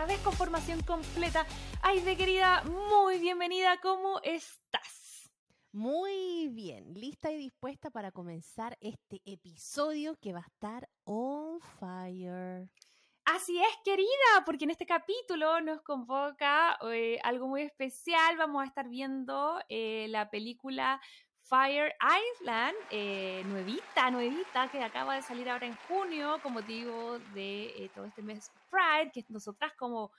Esta vez con formación completa. Ay, de querida, muy bienvenida. ¿Cómo estás? Muy bien, lista y dispuesta para comenzar este episodio que va a estar on fire. Así es, querida, porque en este capítulo nos convoca eh, algo muy especial. Vamos a estar viendo eh, la película Fire Island, eh, nuevita, nuevita, que acaba de salir ahora en junio, como motivo de todo este mes Pride, que nosotras como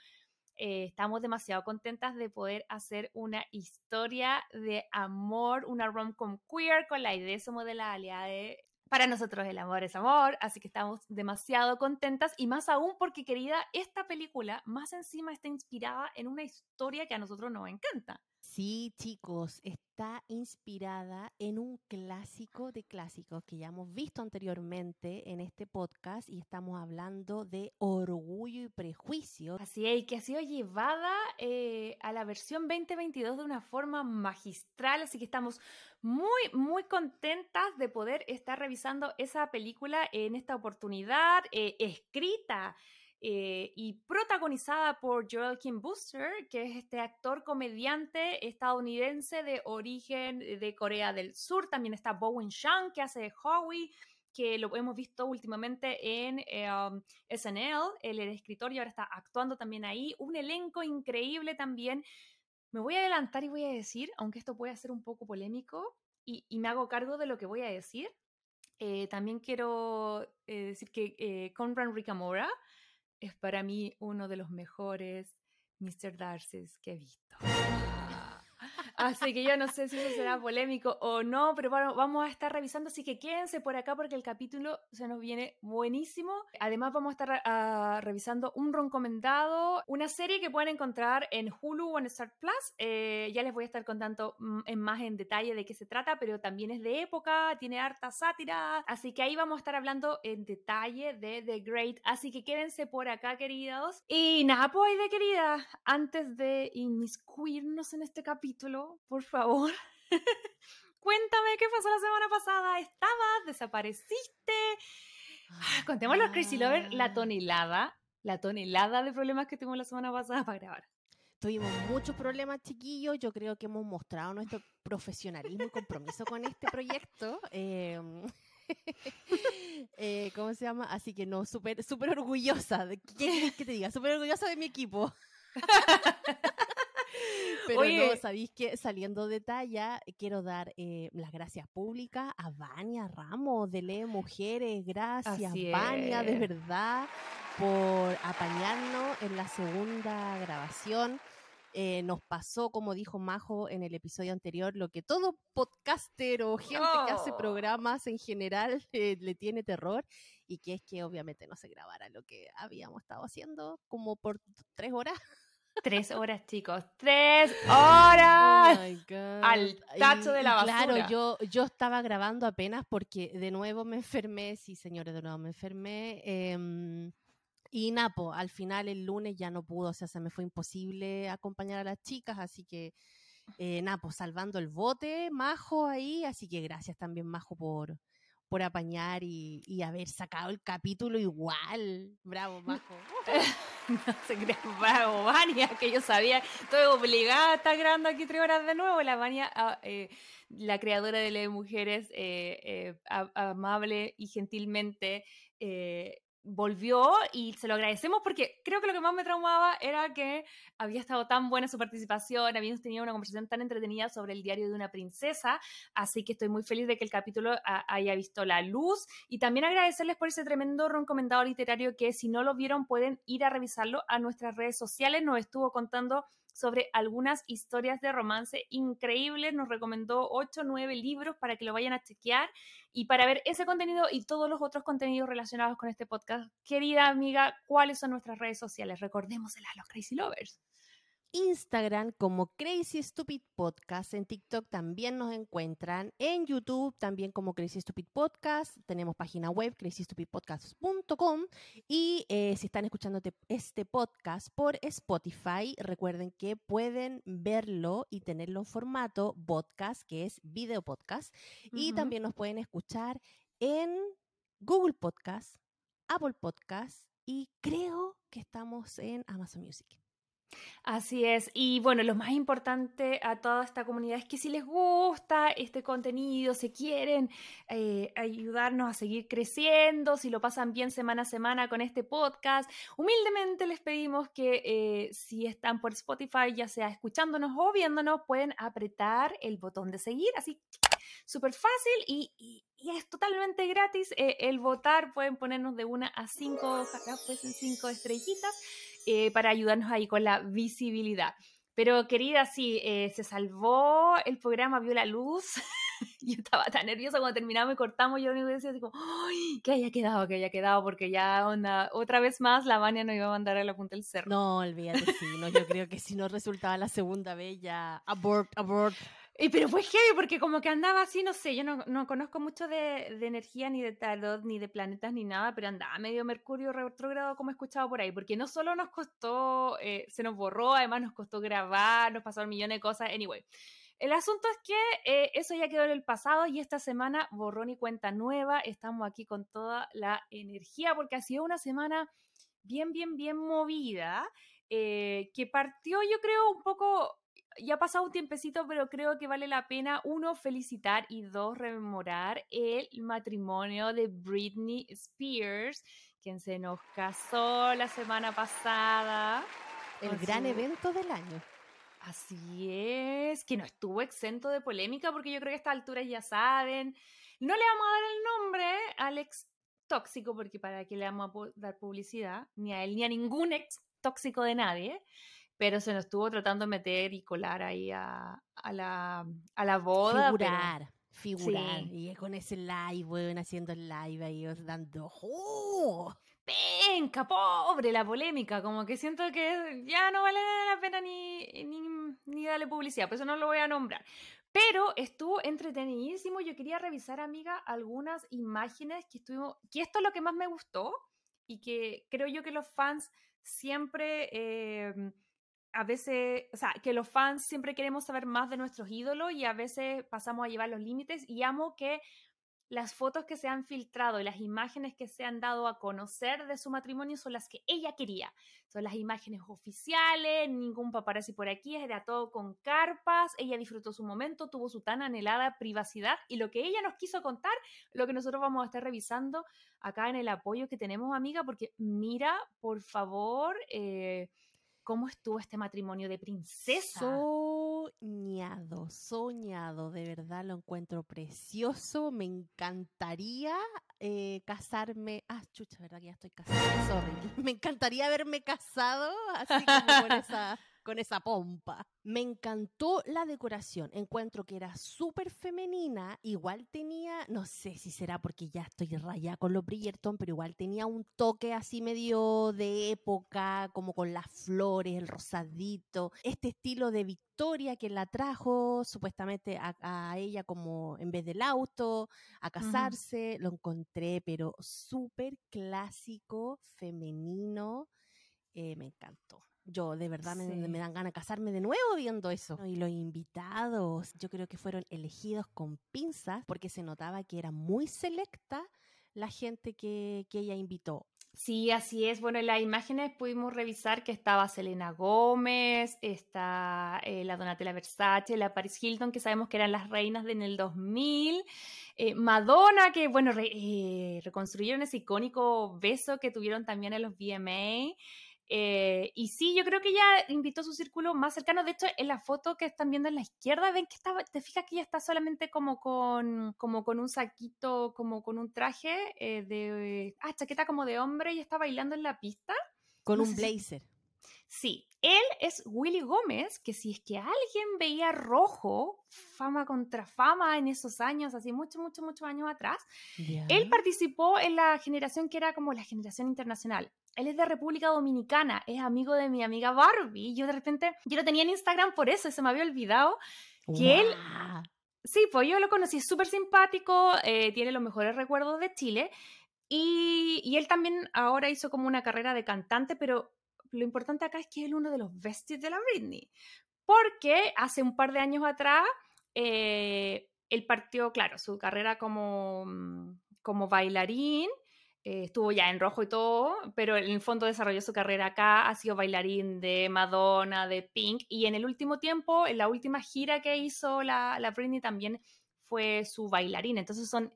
estamos demasiado contentas de poder hacer una historia de amor, una rom-com queer con la idea somos de la aliada de para nosotros el amor es amor, así que estamos demasiado contentas y más aún porque, querida, esta película más encima está inspirada en una historia que a nosotros nos encanta. Sí, chicos, está inspirada en un clásico de clásicos que ya hemos visto anteriormente en este podcast y estamos hablando de Orgullo y Prejuicio. Así es, que ha sido llevada eh, a la versión 2022 de una forma magistral, así que estamos muy, muy contentas de poder estar revisando esa película en esta oportunidad eh, escrita eh, y protagonizada por Joel Kim Booster, que es este actor comediante estadounidense de origen de Corea del Sur. También está Bowen Shang, que hace Howie, que lo hemos visto últimamente en eh, um, SNL. Él era escritor y ahora está actuando también ahí. Un elenco increíble también. Me voy a adelantar y voy a decir, aunque esto puede ser un poco polémico, y, me hago cargo de lo que voy a decir. Eh, también quiero decir que Conran Ricamora es para mí uno de los mejores Mr. Darcy's que he visto. Así que yo no sé si eso será polémico o no, pero bueno, vamos a estar revisando, así que quédense por acá porque el capítulo se nos viene buenísimo. Además vamos a estar ah, revisando un recomendado, una serie que pueden encontrar en Hulu o en Star Plus. Eh, ya les voy a estar contando mm, en más en detalle de qué se trata, pero también es de época, tiene harta sátira, así que ahí vamos a estar hablando en detalle de The Great. Así que quédense por acá, queridos. Y nada, pues, de querida, antes de inmiscuirnos en este capítulo, por favor. Cuéntame qué pasó la semana pasada. ¿Estabas? ¿Desapareciste? Ah, contémoslo a Crazy Lover la tonelada, la tonelada de problemas que tuvimos la semana pasada para grabar. Tuvimos muchos problemas, chiquillos. Yo creo que hemos mostrado nuestro profesionalismo y compromiso con este proyecto. Em, eh, ¿Cómo se llama? Así que no, súper super orgullosa. De, ¿Qué que te diga? Súper orgullosa de mi equipo. Pero no, sabéis que saliendo de talla, quiero dar eh, las gracias públicas a Vania Ramos de Lee Mujeres. Gracias, Vania, de verdad, por apañarnos en la segunda grabación. Eh, nos pasó, como dijo Majo en el episodio anterior, lo que todo podcaster o gente que hace programas en general eh, le tiene terror, y que es que obviamente no se grabara lo que habíamos estado haciendo como por tres horas. Tres horas, chicos. Tres horas. Oh Al tacho de la basura. Claro, yo, yo estaba grabando apenas porque de nuevo me enfermé. Sí, señores, de nuevo me enfermé. Em, y Napo, al final el lunes ya no pudo, o sea, se me fue imposible acompañar a las chicas, así que eh, Napo, salvando el bote, Majo ahí, así que gracias también Majo por, por apañar y, y haber sacado el capítulo igual. Bravo, Majo. No se cree, bravo, Vania, que yo sabía, estoy obligada a estar grabando aquí tres horas de nuevo. La Vania, ah, eh, la creadora de Le Mujeres, eh, eh, amable y gentilmente volvió y se lo agradecemos porque creo que lo que más me traumaba era que había estado tan buena su participación, habíamos tenido una conversación tan entretenida sobre el diario de una princesa, así que estoy muy feliz de que el capítulo haya visto la luz. Y también agradecerles por ese tremendo recomendado literario que si no lo vieron pueden ir a revisarlo a nuestras redes sociales, nos estuvo contando sobre algunas historias de romance increíbles. Nos recomendó 8 o 9 libros para que lo vayan a chequear y para ver ese contenido y todos los otros contenidos relacionados con este podcast. Querida amiga, ¿cuáles son nuestras redes sociales? Recordémoselas a los Crazy Lovers. Instagram como Crazy Stupid Podcast. En TikTok también nos encuentran. En YouTube también como Crazy Stupid Podcast. Tenemos página web crazystupidpodcast.com. Y eh, si están escuchando este podcast por Spotify, recuerden que pueden verlo y tenerlo en formato podcast, que es video podcast. Y también nos pueden escuchar en Google Podcast, Apple Podcast y creo que estamos en Amazon Music. Así es. Y bueno, lo más importante a toda esta comunidad es que si les gusta este contenido, si quieren eh, ayudarnos a seguir creciendo, si lo pasan bien semana a semana con este podcast, humildemente les pedimos que eh, si están por Spotify, ya sea escuchándonos o viéndonos, pueden apretar el botón de seguir. Así súper fácil y, es totalmente gratis. Eh, el votar pueden ponernos de una a cinco, ojalá fuesen cinco estrellitas eh, para ayudarnos ahí con la visibilidad. Pero querida, sí, eh, se salvó el programa, vio la luz. yo estaba tan nerviosa cuando terminamos y cortamos. Yo lo único que decía como, ¡ay! Que haya quedado, que haya quedado, porque ya onda, otra vez más la Vania nos iba a mandar a la punta del cerro. No, olvídate, sí, no, yo creo que si no resultaba la segunda vez ya, abort, abort. Y pero fue heavy porque como que andaba así, no sé, yo no, no conozco mucho de, de, energía ni de tarot, ni de planetas, ni nada, pero andaba medio Mercurio retrógrado como he escuchado por ahí, porque no solo nos costó, eh, se nos borró, además nos costó grabar, nos pasaron millones de cosas, anyway. El asunto es que eh, eso ya quedó en el pasado y esta semana borrón y cuenta nueva, estamos aquí con toda la energía porque ha sido una semana bien, bien, bien movida, eh, que partió yo creo un poco ya ha pasado un tiempecito, pero creo que vale la pena, uno, felicitar y dos, rememorar el matrimonio de Britney Spears, quien se nos casó la semana pasada. El gran evento del año. Así es, que no estuvo exento de polémica porque yo creo que a esta altura ya saben. No le vamos a dar el nombre al ex tóxico porque para qué le vamos a dar publicidad, ni a él ni a ningún ex tóxico de nadie pero se nos estuvo tratando de meter y colar ahí a, la, a la boda. Figurar, figurar. Y con ese live, bueno, haciendo el live ahí, dando... ¡Oh! Venga, pobre la polémica, como que siento que ya no vale la pena ni, ni, darle publicidad, por eso no lo voy a nombrar. Pero estuvo entretenidísimo. Yo quería revisar, amiga, algunas imágenes que estuvimos. que esto es lo que más me gustó y que creo yo que los fans siempre eh, a veces, o sea, que los fans siempre queremos saber más de nuestros ídolos y a veces pasamos a llevar los límites y amo que las fotos que se han filtrado y las imágenes que se han dado a conocer de su matrimonio son las que ella quería. Son las imágenes oficiales, ningún paparazzi por aquí, era todo con carpas, ella disfrutó su momento, tuvo su tan anhelada privacidad y lo que ella nos quiso contar, lo que nosotros vamos a estar revisando acá en el apoyo que tenemos, amiga, porque mira, por favor, eh, cómo estuvo este matrimonio de princesa. Soñado, soñado, de verdad lo encuentro precioso. Me encantaría eh, casarme. Ah, chucha, ¿verdad que ya estoy casada? Sorry. Me encantaría haberme casado así como con esa con esa pompa. Me encantó la decoración. Encuentro que era súper femenina. Igual tenía, no sé si será porque ya estoy rayada con los Bridgerton, pero igual tenía un toque así medio de época, como con las flores, el rosadito. Este estilo de Victoria que la trajo supuestamente a, ella como en vez del auto, a casarse. Lo encontré, pero súper clásico, femenino. Eh, me encantó. Yo de verdad me, dan ganas de casarme de nuevo viendo eso. Y los invitados, yo creo que fueron elegidos con pinzas porque se notaba que era muy selecta la gente que, ella invitó. Sí, así es. Bueno, en las imágenes pudimos revisar que estaba Selena Gómez, está eh, la Donatella Versace, la Paris Hilton, que sabemos que eran las reinas de en el 2000, eh, Madonna, que bueno, eh, reconstruyeron ese icónico beso que tuvieron también en los VMA. Eh, y sí, yo creo que ella invitó a su círculo más cercano. De hecho, en la foto que están viendo en la izquierda, ven que estaba, te fijas que ella está solamente como con, como con un saquito, como con un traje eh, de, ah, chaqueta como de hombre y está bailando en la pista. Con un blazer. Sí, él es Willy Gómez, que si es que alguien veía rojo, fama contra fama en esos años, así muchos, muchos, muchos años atrás, él participó en la generación que era como la generación internacional. él es de República Dominicana, es amigo de mi amiga Barbie. Yo de repente, yo lo tenía en Instagram por eso, se me había olvidado que él... Sí, pues yo lo conocí, es súper simpático, eh, tiene los mejores recuerdos de Chile. Y, y, él también ahora hizo como una carrera de cantante, pero lo importante acá es que es uno de los besties de la Britney. Porque hace un par de años atrás, eh, él partió, claro, su carrera como, mm, como bailarín eh, estuvo ya en rojo y todo, pero en el fondo desarrolló su carrera acá, ha sido bailarín de Madonna, de Pink, y en el último tiempo, en la última gira que hizo la, la Britney también fue su bailarín, entonces son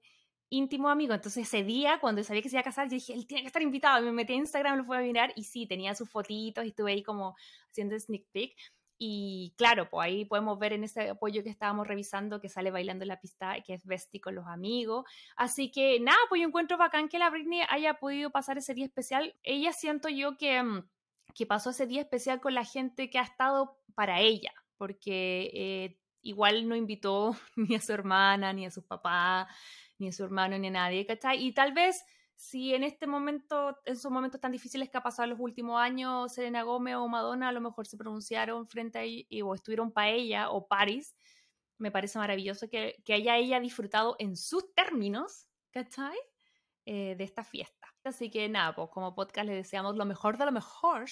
íntimos amigos, entonces ese día cuando sabía que se iba a casar, yo dije, él tiene que estar invitado, me metí a Instagram, lo fui a mirar, y sí, tenía sus fotitos y estuve ahí como haciendo sneak peek, y claro, pues ahí podemos ver en ese apoyo que estábamos revisando que sale bailando en la pista, que es Bestie con los amigos. Así que nada, pues yo encuentro bacán que la Britney haya podido pasar ese día especial. Ella siento yo que, mm, que pasó ese día especial con la gente que ha estado para ella, porque eh, igual no invitó ni a su hermana, ni a sus papás, ni a su hermano, ni a nadie, ¿cachai? Y tal vez si en este momento, en esos momentos tan difíciles que ha pasado en los últimos años, Selena Gómez o Madonna a lo mejor se pronunciaron frente a ella o estuvieron para ella o Paris, me parece maravilloso que, que haya ella disfrutado en sus términos, ¿cachai? Eh, de esta fiesta. Así que nada, pues como podcast le deseamos lo mejor de lo mejor.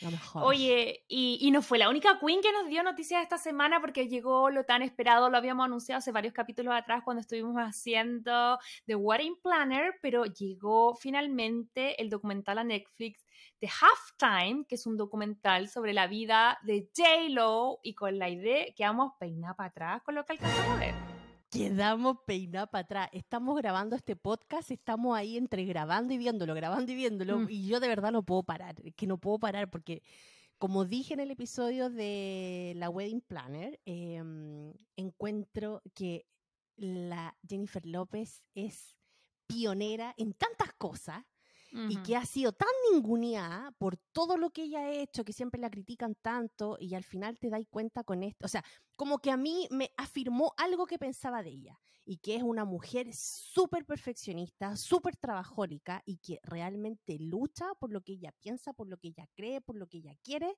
Lo mejor. Oye, y, y no fue la única Queen que nos dio noticias esta semana porque llegó lo tan esperado, lo habíamos anunciado hace varios capítulos atrás cuando estuvimos haciendo The Wedding Planner, pero llegó finalmente el documental a Netflix de Halftime, que es un documental sobre la vida de J-Lo y con la idea que vamos peinar para atrás con lo que alcanzamos a ver quedamos peinados para atrás. Estamos grabando este podcast, estamos ahí entre grabando y viéndolo, grabando y viéndolo, mm. y yo de verdad no puedo parar, que no puedo parar porque, como dije en el episodio de la Wedding Planner, em, encuentro que la Jennifer López es pionera en tantas cosas y que ha sido tan ninguneada por todo lo que ella ha hecho, que siempre la critican tanto y al final te das cuenta con esto, o sea, como que a mí me afirmó algo que pensaba de ella y que es una mujer súper perfeccionista, súper trabajólica y que realmente lucha por lo que ella piensa, por lo que ella cree, por lo que ella quiere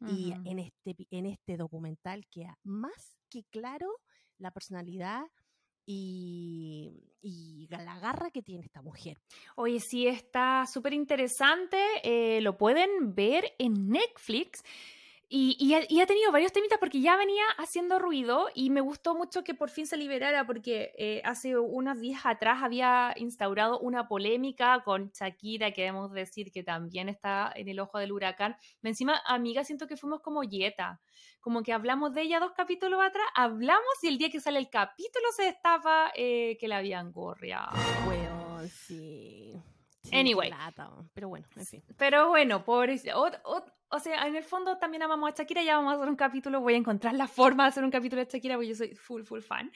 y en este, en este documental queda más que claro la personalidad y, la garra que tiene esta mujer. Oye, sí, está súper interesante. Eh, lo pueden ver en Netflix. Y, ha, tenido varios temitas porque ya venía haciendo ruido y me gustó mucho que por fin se liberara porque eh, hace unos días atrás había instaurado una polémica con Shakira, que debemos decir que también está en el ojo del huracán. Encima, amiga, siento que fuimos como yeta, como que hablamos de ella dos capítulos atrás, hablamos y el día que sale el capítulo se destapa eh, que la habían gorreado. Bueno, sí. anyway. pero bueno, en fin. Pero bueno, por o sea, en el fondo también amamos a Shakira, ya vamos a hacer un capítulo, voy a encontrar la forma de hacer un capítulo de Shakira, porque yo soy full, full fan.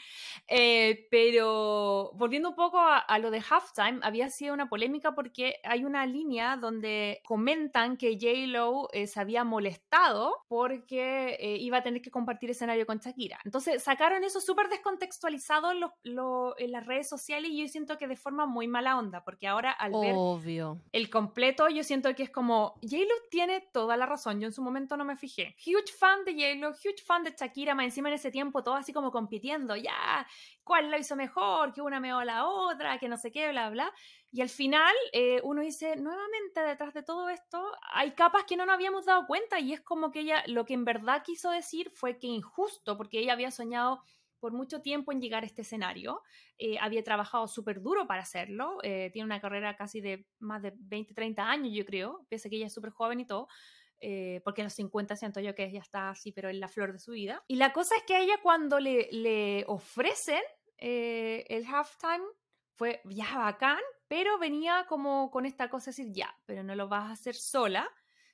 Eh, pero volviendo un poco a, lo de Halftime, había sido una polémica porque hay una línea donde comentan que J-Lo eh, se había molestado porque eh, iba a tener que compartir escenario con Shakira. Entonces sacaron eso súper descontextualizado en, en, las redes sociales y yo siento que de forma muy mala onda, porque ahora al Obvio. ver el completo, yo siento que es como J-Lo tiene toda la razón, yo en su momento no me fijé. Huge fan de J-Lo, huge fan de Shakira, más encima en ese tiempo todo así como compitiendo, ya, ¿cuál lo hizo mejor? Que una meó a la otra, que no sé qué, bla, bla. Y al final eh, uno dice, nuevamente detrás de todo esto hay capas que no nos habíamos dado cuenta y es como que ella lo que en verdad quiso decir fue que injusto, porque ella había soñado por mucho tiempo en llegar a este escenario. Eh, había trabajado súper duro para hacerlo. Eh, tiene una carrera casi de más de 20, 30 años, yo creo, pese a que ella es súper joven y todo. Eh, porque a los 50 siento yo que ella está así, pero en la flor de su vida. Y la cosa es que a ella cuando le, le ofrecen eh, el halftime fue ya bacán, pero venía como con esta cosa de decir, ya, pero no lo vas a hacer sola,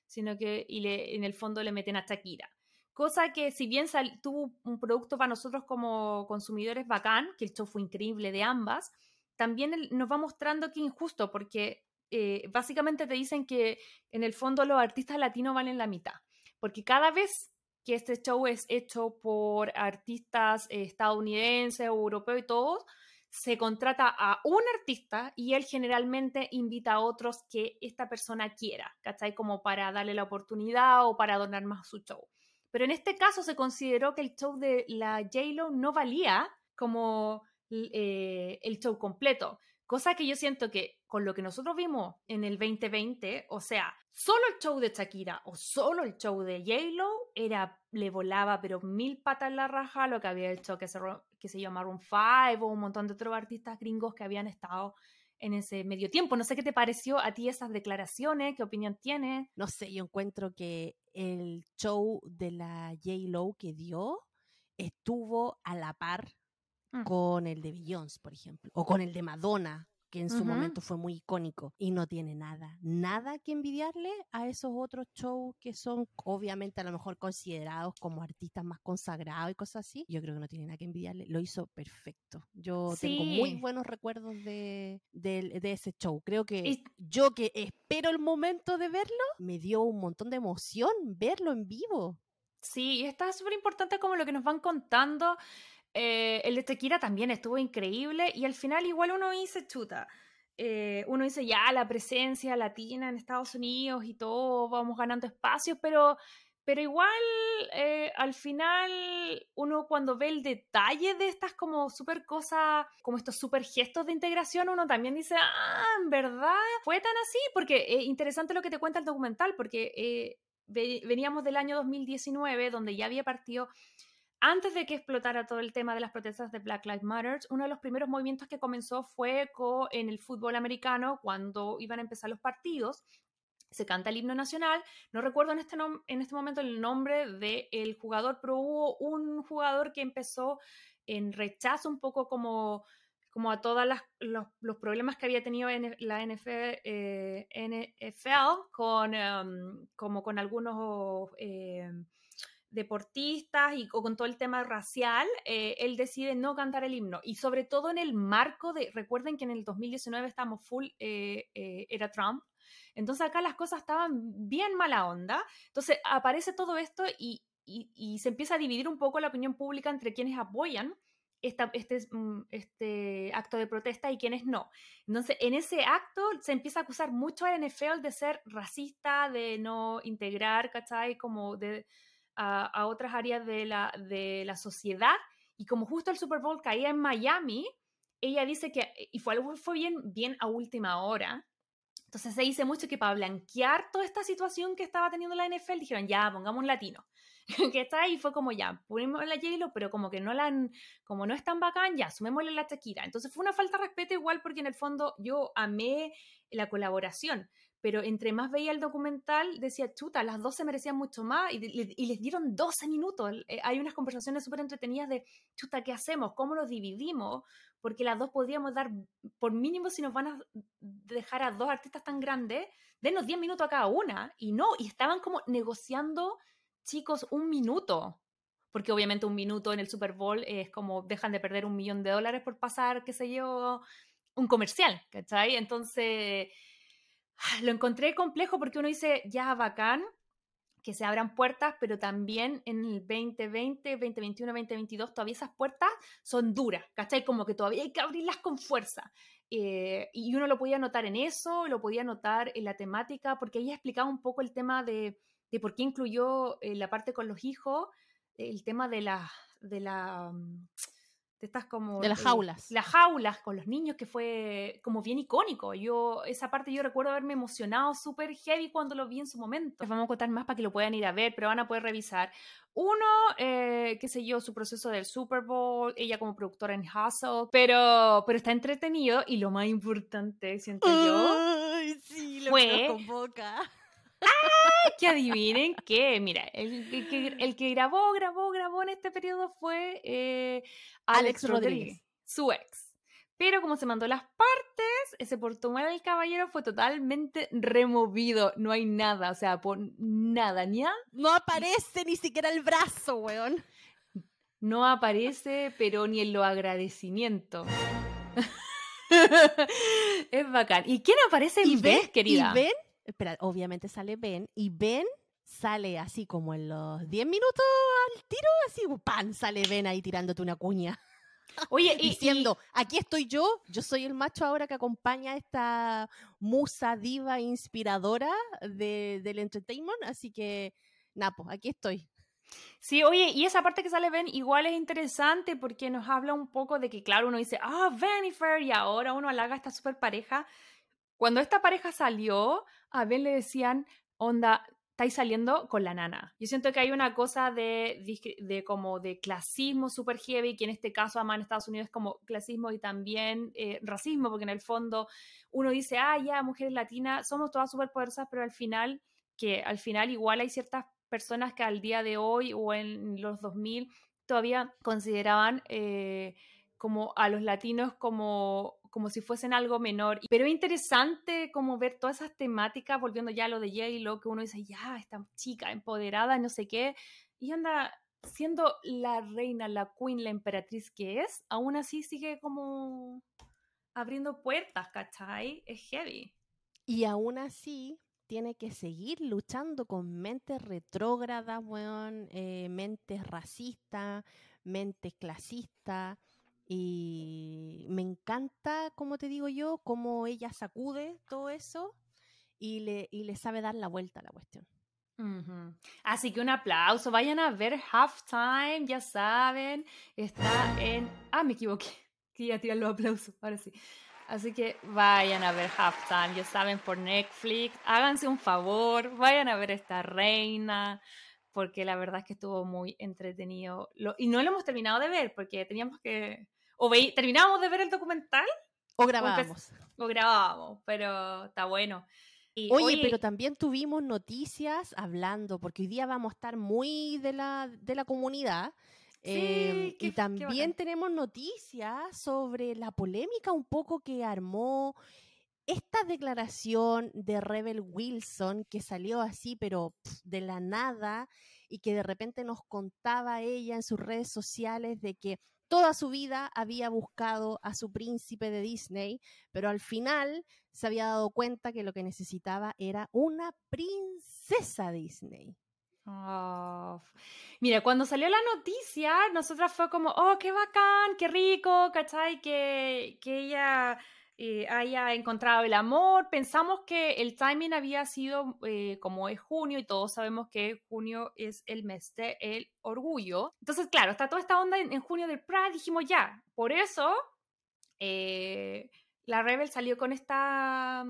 sino que y le, en el fondo le meten a Shakira. Cosa que si bien tuvo un producto para nosotros como consumidores bacán, que el show fue increíble de ambas, también nos va mostrando que injusto, porque eh, básicamente te dicen que en el fondo los artistas latinos valen la mitad, porque cada vez que este show es hecho por artistas estadounidenses o europeos y todos, se contrata a un artista y él generalmente invita a otros que esta persona quiera, ¿cachai? Como para darle la oportunidad o para donar más su show. Pero en este caso se consideró que el show de la J-Lo no valía como eh, el show completo. Cosa que yo siento que con lo que nosotros vimos en el 2020, o sea, solo el show de Shakira o solo el show de J-Lo era, le volaba pero mil patas en la raja lo que había hecho que se, que se llama Maroon 5 o un montón de otros artistas gringos que habían estado en ese medio tiempo. No sé qué te pareció a ti esas declaraciones, qué opinión tienes. No sé, yo encuentro que el show de la J-Lo que dio estuvo a la par Mm. con el de Beyoncé, por ejemplo, o con el de Madonna, que en su momento fue muy icónico y no tiene nada, nada que envidiarle a esos otros shows que son obviamente a lo mejor considerados como artistas más consagrados y cosas así. Yo creo que no tiene nada que envidiarle, lo hizo perfecto. Yo tengo muy buenos recuerdos de, ese show. Creo que yo que espero el momento de verlo, me dio un montón de emoción verlo en vivo. Sí, y está súper importante como lo que nos van contando eh, el de Tequila también estuvo increíble y al final igual uno dice, chuta, eh, uno dice ya la presencia latina en Estados Unidos y todo, vamos ganando espacios, pero, pero igual eh, al final uno cuando ve el detalle de estas como super cosas, como estos super gestos de integración, uno también dice, ah, en verdad fue tan así, porque es interesante lo que te cuenta el documental, porque veníamos del año 2019 donde ya había partido antes de que explotara todo el tema de las protestas de Black Lives Matter, uno de los primeros movimientos que comenzó fue en el fútbol americano, cuando iban a empezar los partidos. Se canta el himno nacional. No recuerdo en este, en este momento el nombre del jugador, pero hubo un jugador que empezó en rechazo un poco como, como a todos los, problemas que había tenido en la NFL, eh, NFL con, em, como con algunos... Eh, deportistas y con todo el tema racial, eh, él decide no cantar el himno. Y sobre todo en el marco de, recuerden que en el 2019 estamos full, eh, eh, era Trump. Entonces acá las cosas estaban bien mala onda. Entonces aparece todo esto y, se empieza a dividir un poco la opinión pública entre quienes apoyan esta, este, mm, este acto de protesta y quienes no. Entonces, en ese acto se empieza a acusar mucho al NFL de ser racista, de no integrar, ¿cachai? Como de, a, otras áreas de la, de la sociedad. Y como justo el Super Bowl caía en Miami, ella dice que, y fue algo fue bien, bien a última hora, entonces se dice mucho que para blanquear toda esta situación que estaba teniendo la NFL, dijeron, ya, pongamos un latino. que está ahí fue como, ya, ponemos la j pero como que no la como no es tan bacán, ya, sumémosle la Shakira. Entonces fue una falta de respeto igual porque en el fondo yo amé la colaboración pero entre más veía el documental decía, chuta, las dos se merecían mucho más y, les dieron 12 minutos. Eh, hay unas conversaciones súper entretenidas de, chuta, ¿qué hacemos? ¿Cómo nos dividimos? Porque las dos podríamos dar, por mínimo, si nos van a dejar a dos artistas tan grandes, denos 10 minutos a cada una. Y no, y estaban como negociando, chicos, un minuto. Porque obviamente un minuto en el Super Bowl es como dejan de perder un millón de dólares por pasar, qué sé yo, un comercial, ¿cachai? Entonces lo encontré complejo porque uno dice, ya bacán, que se abran puertas, pero también en el 2020, 2021, 2022, todavía esas puertas son duras, ¿cachai? Como que todavía hay que abrirlas con fuerza. Eh, y uno lo podía notar en eso, lo podía notar en la temática, porque ella explicaba un poco el tema de, de por qué incluyó eh, la parte con los hijos, el tema de la, de la mm, estas como... De las eh, jaulas. las jaulas con los niños, que fue como bien icónico. Yo, esa parte yo recuerdo haberme emocionado súper heavy cuando lo vi en su momento. Les vamos a contar más para que lo puedan ir a ver, pero van a poder revisar. Uno, eh, qué sé yo, su proceso del Super Bowl, ella como productora en Hustle, pero, pero está entretenido y lo más importante, siento yo, Ay, sí, lo fue... convoca que adivinen que, mira, el, que, grabó, grabó, grabó en este periodo fue eh, Alex, Rodríguez, su ex. Pero como se mandó las partes, ese portugal del caballero fue totalmente removido. No hay nada, o sea, por nada, ni No aparece ni siquiera el brazo, weón. No aparece, pero ni en lo agradecimiento. es bacán. ¿Y quién aparece en vez, querida? ¿Y Ben? Espera, obviamente sale Ben y Ben sale así como en los 10 minutos al tiro, así, pan, sale Ben ahí tirándote una cuña. Oye, diciendo, aquí estoy yo, yo soy el macho ahora que acompaña a esta musa diva inspiradora del entertainment, así que, Napo, aquí estoy. Sí, oye, y esa parte que sale Ben igual es interesante porque nos habla un poco de que, claro, uno dice, ah, oh, y ahora uno halaga a esta super pareja. Cuando esta pareja salió, a Ben le decían, onda, estáis saliendo con la nana. Yo siento que hay una cosa de, de, como de clasismo super heavy, que en este caso, además en Estados Unidos es como clasismo y también eh, racismo, porque en el fondo uno dice, ah, ya, mujeres latinas, somos todas súper poderosas, pero al final, que al final igual hay ciertas personas que al día de hoy o en los 2000 todavía consideraban eh, como a los latinos como, como si fuesen algo menor. Pero es interesante como ver todas esas temáticas, volviendo ya a lo de J-Lo, que uno dice, ya, esta chica empoderada, no sé qué, y anda siendo la reina, la queen, la emperatriz que es, aún así sigue como abriendo puertas, ¿cachai? Es heavy. Y aún así, tiene que seguir luchando con mentes retrógradas, weón, eh, mentes racistas, mentes clasistas. Y me encanta, como te digo yo, cómo ella sacude todo eso y le, y le sabe dar la vuelta a la cuestión. Así que un aplauso, vayan a ver Halftime, ya saben, está en... Ah, me equivoqué, que ya tiran los aplausos, ahora sí. Así que vayan a ver Halftime, ya saben, por Netflix. Háganse un favor, vayan a ver esta reina, porque la verdad es que estuvo muy entretenido. y no lo hemos terminado de ver, porque teníamos que... O terminábamos de ver el documental. O grabábamos. O, grabábamos, pero está bueno. oye, pero también tuvimos noticias hablando, porque hoy día vamos a estar muy de la, de la comunidad. Em, y también tenemos noticias sobre la polémica un poco que armó esta declaración de Rebel Wilson que salió así, pero de la nada, y que de repente nos contaba ella en sus redes sociales de que toda su vida había buscado a su príncipe de Disney, pero al final se había dado cuenta que lo que necesitaba era una princesa Disney. Oh. Mira, cuando salió la noticia, nosotras fue como, oh, qué bacán, qué rico, ¿cachai? Que, que ella eh, haya encontrado el amor. Pensamos que el timing había sido eh, como es junio y todos sabemos que junio es el mes del el orgullo. Entonces, claro, está toda esta onda en, junio del Pride, dijimos ya, por eso eh, la Rebel salió con esta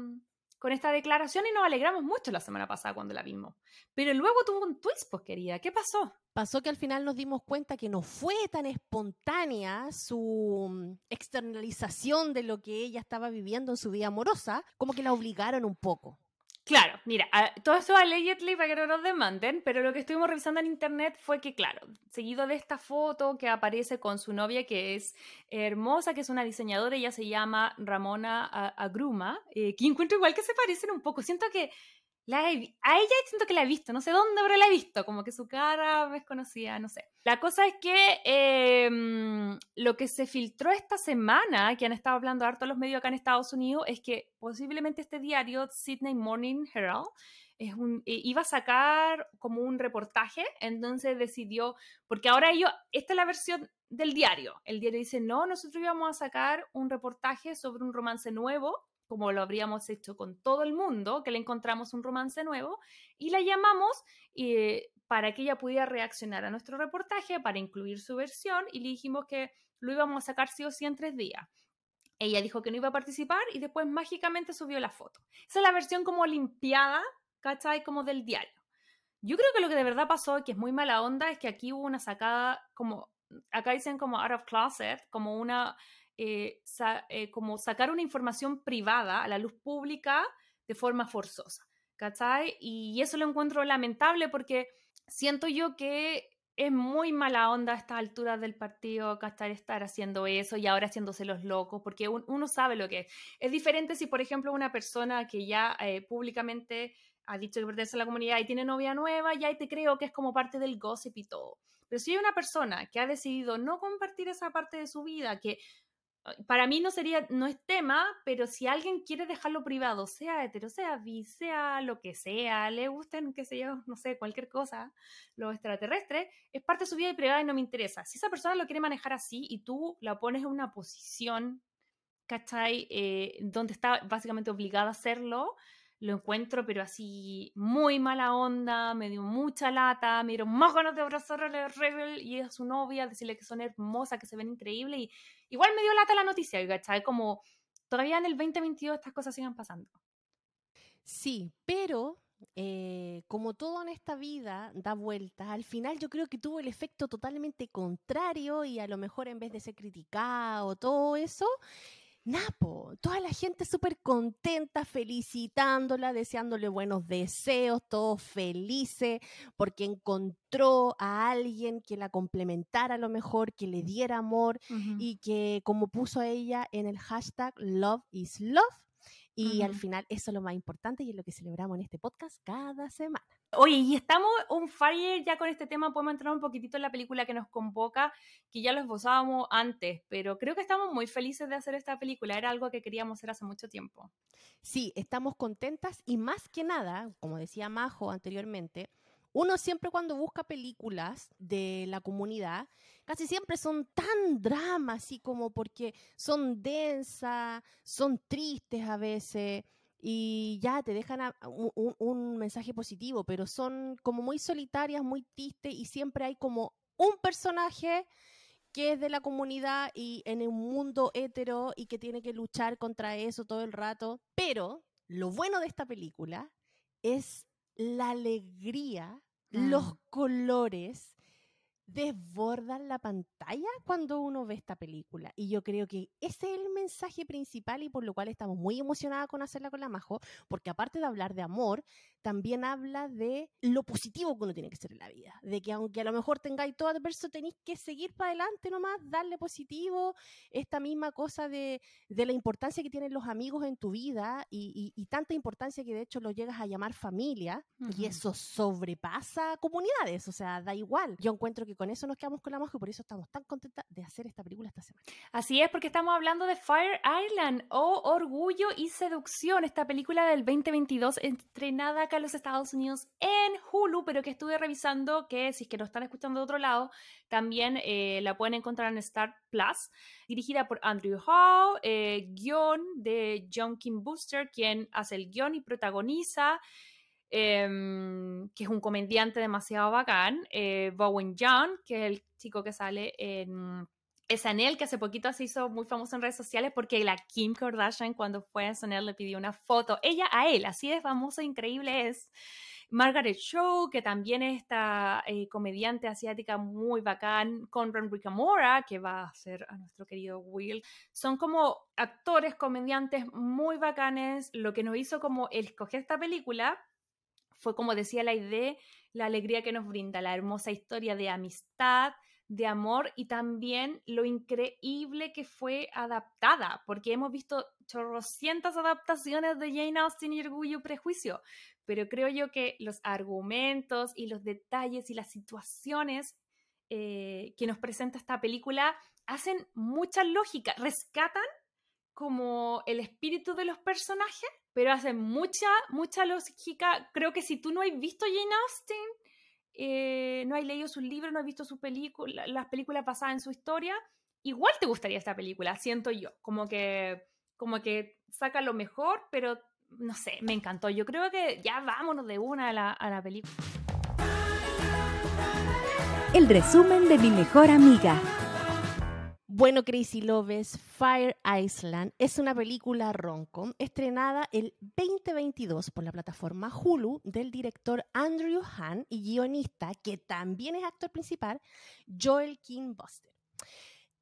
con esta declaración y nos alegramos mucho la semana pasada cuando la vimos. Pero luego tuvo un twist, pues querida, ¿qué pasó? Pasó que al final nos dimos cuenta que no fue tan espontánea su mm, externalización de lo que ella estaba viviendo en su vida amorosa, como que la obligaron un poco. Claro, mira, todo esto allegedly para que no nos demanden, pero lo que estuvimos revisando en internet fue que, claro, seguido de esta foto que aparece con su novia, que es hermosa, que es una diseñadora, ella se llama Ramona Agruma, eh, que encuentro igual que se parecen un poco. Siento que a ella siento que la he visto, no sé dónde, pero la he visto, como que su cara me es conocida, no sé. La cosa es que em, lo que se filtró esta semana, que han estado hablando harto los medios acá en Estados Unidos, es que posiblemente este diario, Sydney Morning Herald, iba a sacar como un reportaje, entonces decidió, porque ahora ellos, esta es la versión del diario, el diario dice, no, nosotros íbamos a sacar un reportaje sobre un romance nuevo como lo habríamos hecho con todo el mundo, que le encontramos un romance nuevo y la llamamos eh, para que ella pudiera reaccionar a nuestro reportaje, para incluir su versión y le dijimos que lo íbamos a sacar sí o sí en tres días. Ella dijo que no iba a participar y después mágicamente subió la foto. Esa es la versión como limpiada, ¿cachai? Como del diario. Yo creo que lo que de verdad pasó, que es muy mala onda, es que aquí hubo una sacada como, acá dicen como out of closet, como una eh, eh, como sacar una información privada a la luz pública de forma forzosa, ¿cachai? Y eso lo encuentro lamentable porque siento yo que es muy mala onda a estas alturas del partido, ¿cachai? Estar haciendo eso y ahora haciéndose los locos, porque uno sabe lo que es. Es diferente si, por ejemplo, una persona que ya eh, públicamente ha dicho que pertenece a la comunidad y tiene novia nueva, ya te creo que es como parte del gossip y todo. Pero si hay una persona que ha decidido no compartir esa parte de su vida, que para mí no sería, no es tema, pero si alguien quiere dejarlo privado, sea hetero, sea bi, sea lo que sea, le gusten, qué sé yo, no sé, cualquier cosa, lo extraterrestre, es parte de su vida privada y no me interesa. Si esa persona lo quiere manejar así y tú la pones en una posición, ¿cachai? Eh, donde está básicamente obligada a hacerlo, lo encuentro, pero así muy mala onda, me dio mucha lata, me dieron más ganas de abrazar a la Rebel y a su novia, decirle que son hermosas, que se ven increíbles, y igual me dio lata la noticia, ¿cachai? Como todavía en el 2022 estas cosas sigan pasando. Sí, pero eh, como todo en esta vida da vueltas, al final yo creo que tuvo el efecto totalmente contrario y a lo mejor en vez de ser criticado, todo eso, Napo, toda la gente súper contenta, felicitándola, deseándole buenos deseos, todos felices, porque encontró a alguien que la complementara a lo mejor, que le diera amor y que como puso ella en el hashtag Love is Love, y al final eso es lo más importante y es lo que celebramos en este podcast cada semana. Oye, y estamos un fire ya con este tema, podemos entrar un poquitito en la película que nos convoca, que ya lo esbozábamos antes, pero creo que estamos muy felices de hacer esta película, era algo que queríamos hacer hace mucho tiempo. Sí, estamos contentas y más que nada, como decía Majo anteriormente, uno siempre cuando busca películas de la comunidad, casi siempre son tan dramas, así como porque son densas, son tristes a veces y ya te dejan un, mensaje positivo, pero son como muy solitarias, muy tristes y siempre hay como un personaje que es de la comunidad y en un mundo hetero y que tiene que luchar contra eso todo el rato. Pero lo bueno de esta película es la alegría, los mm. colores desbordan la pantalla cuando uno ve esta película. Y yo creo que ese es el mensaje principal y por lo cual estamos muy emocionadas con hacerla con la Majo, porque aparte de hablar de amor, también habla de lo positivo que uno tiene que ser en la vida. De que aunque a lo mejor tengáis todo adverso, tenéis que seguir para adelante nomás, darle positivo, esta misma cosa de, de la importancia que tienen los amigos en tu vida y, y, tanta importancia que de hecho lo llegas a llamar familia y eso sobrepasa comunidades, o sea, da igual. Yo encuentro que con eso nos quedamos con la Majo y por eso estamos tan contentas de hacer esta película esta semana. Así es, porque estamos hablando de Fire Island o Orgullo y Seducción, esta película del 2022 estrenada a los Estados Unidos en Hulu, pero que estuve revisando que si es que lo están escuchando de otro lado, también eh, la pueden encontrar en Star Plus, dirigida por Andrew Hall, eh, guion de John Kim Booster, quien hace el guion y protagoniza. Em, que es un comediante demasiado bacán, eh, Bowen Young, que es el chico que sale en SNL, que hace poquito se hizo muy famoso en redes sociales porque la Kim Kardashian cuando fue a SNL le pidió una foto, ella a él, así de famoso e increíble es. Margaret Cho, que también es esta eh, comediante asiática muy bacán, con Enrique Mora, que va a ser a nuestro querido Will. Son como actores, comediantes muy bacanes. Lo que nos hizo como escoger esta película fue, como decía la idea, la alegría que nos brinda, la hermosa historia de amistad, de amor y también lo increíble que fue adaptada, porque hemos visto chorrocientas adaptaciones de Jane Austen y Orgullo y Prejuicio, pero creo yo que los argumentos y los detalles y las situaciones eh, que nos presenta esta película hacen mucha lógica, rescatan como el espíritu de los personajes, pero hacen mucha, mucha lógica. Creo que si tú no has visto Jane Austen, eh, no has leído sus libros, no has visto sus películas, las películas basadas en su historia, igual te gustaría esta película, siento yo. Como que, como que saca lo mejor, pero no sé, me encantó. Yo creo que ya vámonos de una a la, a la película. El resumen de mi mejor amiga. Bueno, Crazy Loves, Fire Island es una película rom-com estrenada el 2022 por la plataforma Hulu del director Andrew Hahn y guionista, que también es actor principal, Joel King Buster.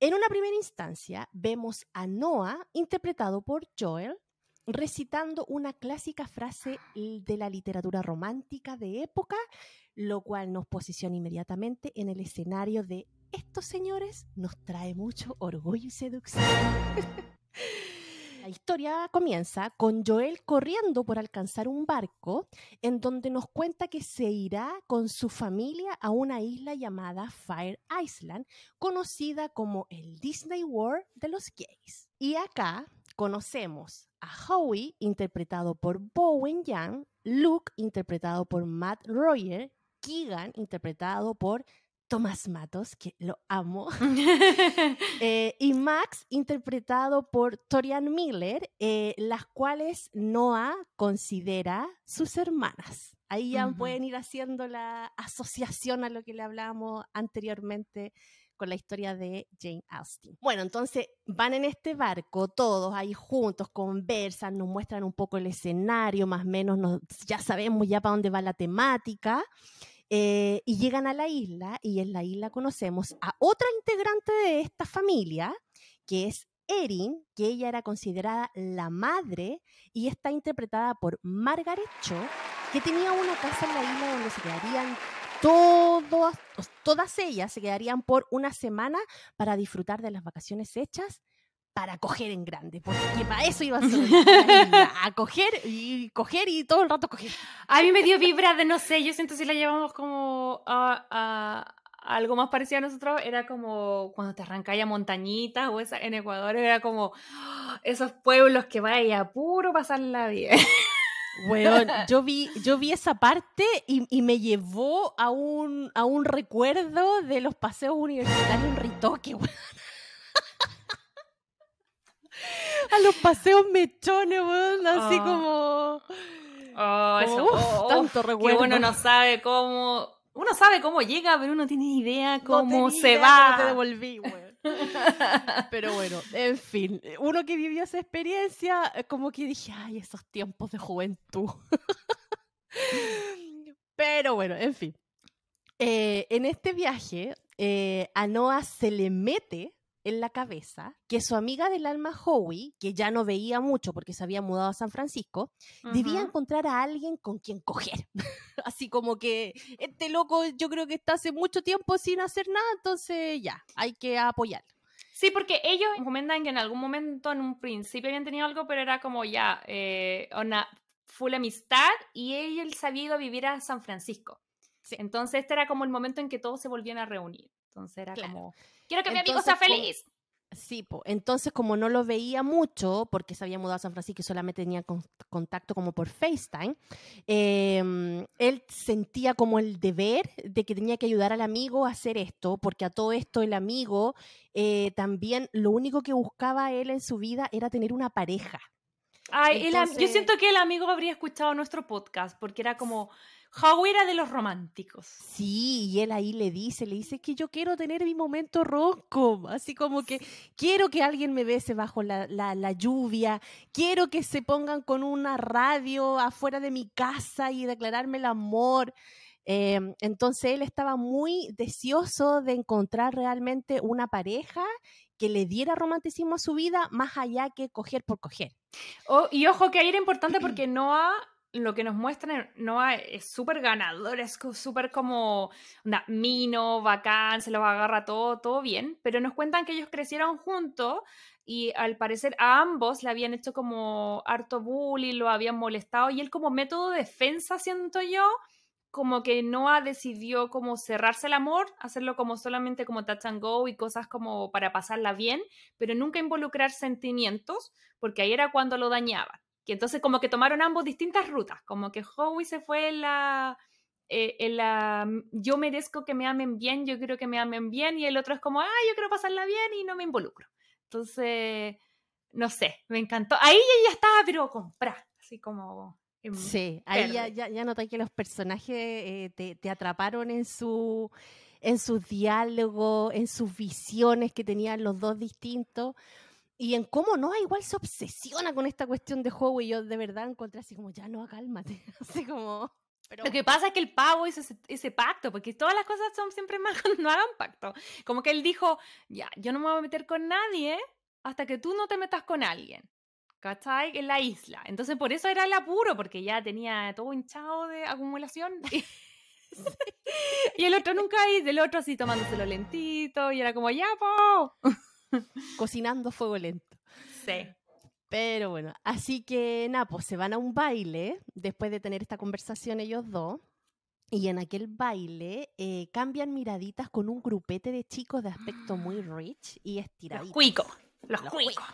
En una primera instancia, vemos a Noah, interpretado por Joel, recitando una clásica frase de la literatura romántica de época, lo cual nos posiciona inmediatamente en el escenario de estos señores nos trae mucho orgullo y seducción. La historia comienza con Joel corriendo por alcanzar un barco en donde nos cuenta que se irá con su familia a una isla llamada Fire Island, conocida como el Disney World de los gays. Y acá conocemos a Howie, interpretado por Bowen Yang, Luke, interpretado por Matt Royer, Keegan, interpretado por Tomás Matos, que lo amo, eh, y Max, interpretado por Torian Miller, eh, las cuales Noah considera sus hermanas. Ahí ya pueden ir haciendo la asociación a lo que le hablamos anteriormente con la historia de Jane Austen. Bueno, entonces van en este barco, todos ahí juntos, conversan, nos muestran un poco el escenario, más o menos ya sabemos ya para dónde va la temática. Eh, y llegan a la isla y en la isla conocemos a otra integrante de esta familia, que es Erin, que ella era considerada la madre y está interpretada por Margaret Cho, que tenía una casa en la isla donde se quedarían todas ellas se quedarían por una semana para disfrutar de las vacaciones hechas para coger en grande, porque para eso iba a ser a coger y coger y todo el rato coger. A mí me dio vibra de no sé, yo siento si la llevamos como a, algo más parecido a nosotros, era como cuando te arrancáis a montañitas o esa, en Ecuador, era como esos pueblos que vaya a puro pasar la vida. Bueno, yo vi, yo vi esa parte y, y, me llevó a un, a un recuerdo de los paseos universitarios en Ritoque, a los paseos mechones, weón, así ah. como... Oh, eso, oh, tanto recuerdo. Que uno no sabe cómo... Uno sabe cómo llega, pero uno tiene idea cómo se va. te devolví, weón. Pero bueno, en fin, uno que vivió esa experiencia, como que dije, ay, esos tiempos de juventud. Pero bueno, en fin. Eh, en este viaje, eh, a Noah se le mete en la cabeza que su amiga del alma Howie, que ya no veía mucho porque se había mudado a San Francisco, debía encontrar a alguien con quien coger. Así como que este loco yo creo que está hace mucho tiempo sin hacer nada, entonces ya, hay que apoyarlo. Sí, porque ellos comentan que en algún momento, en un principio habían tenido algo, pero era como ya, eh, una full amistad y él se había ido a vivir a San Francisco. Entonces este era como el momento en que todos se volvían a reunir. Entonces era como, quiero que mi amigo sea feliz. Sí, entonces como no lo veía mucho, porque se había mudado a San Francisco y solamente tenía contacto como por FaceTime, em, él sentía como el deber de que tenía que ayudar al amigo a hacer esto, porque a todo esto el amigo eh, también lo único que buscaba él en su vida era tener una pareja. Ay, yo siento que el amigo habría escuchado nuestro podcast, porque era como Howie era de los románticos. Sí, y él ahí le dice, le dice que yo quiero tener mi momento ronco, así como que quiero que alguien me bese bajo la, la, lluvia, quiero que se pongan con una radio afuera de mi casa y declararme el amor. Em, entonces él estaba muy deseoso de encontrar realmente una pareja que le diera romanticismo a su vida más allá que coger por coger. Oh, y ojo que ahí era importante porque Noah lo que nos muestran Noah es súper ganador, es súper como una mino, bacán, se los agarra todo, todo bien, pero nos cuentan que ellos crecieron juntos y al parecer a ambos le habían hecho como harto bullying, lo habían molestado y él como método de defensa, siento yo, como que Noah decidió como cerrarse el amor, hacerlo como solamente como touch and go y cosas como para pasarla bien, pero nunca involucrar sentimientos, porque ahí era cuando lo dañaban. Que entonces como que tomaron ambos distintas rutas, como que Howie se fue en la, eh, en la yo merezco que me amen bien, yo quiero que me amen bien, y el otro es como, ah, yo quiero pasarla bien y no me involucro. Entonces, no sé, me encantó. Ahí ella estaba, pero comprar, así como... Sí, ahí ya, ya, ya, noté que los personajes eh, te, te, atraparon en su en sus diálogos, en sus visiones que tenían los dos distintos y en cómo no, igual se obsesiona con esta cuestión de juego y yo de verdad encontré así como, ya no, cálmate, así como... Lo que pasa es que el pavo hizo ese, pacto, porque todas las cosas son siempre más cuando no hagan pacto. Como que él dijo, ya, yo no me voy a meter con nadie hasta que tú no te metas con alguien. ¿Cachai? En la isla. Entonces por eso era el apuro, porque ya tenía todo hinchado de acumulación. y el otro nunca hizo, el otro así tomándoselo lentito, y era como, ya, po. cocinando a fuego lento. Sí. Pero bueno, así que nada, pues se van a un baile después de tener esta conversación ellos dos. Y en aquel baile eh, cambian miraditas con un grupete de chicos de aspecto muy rich y estiraditos. Los cuicos, los, cuicos.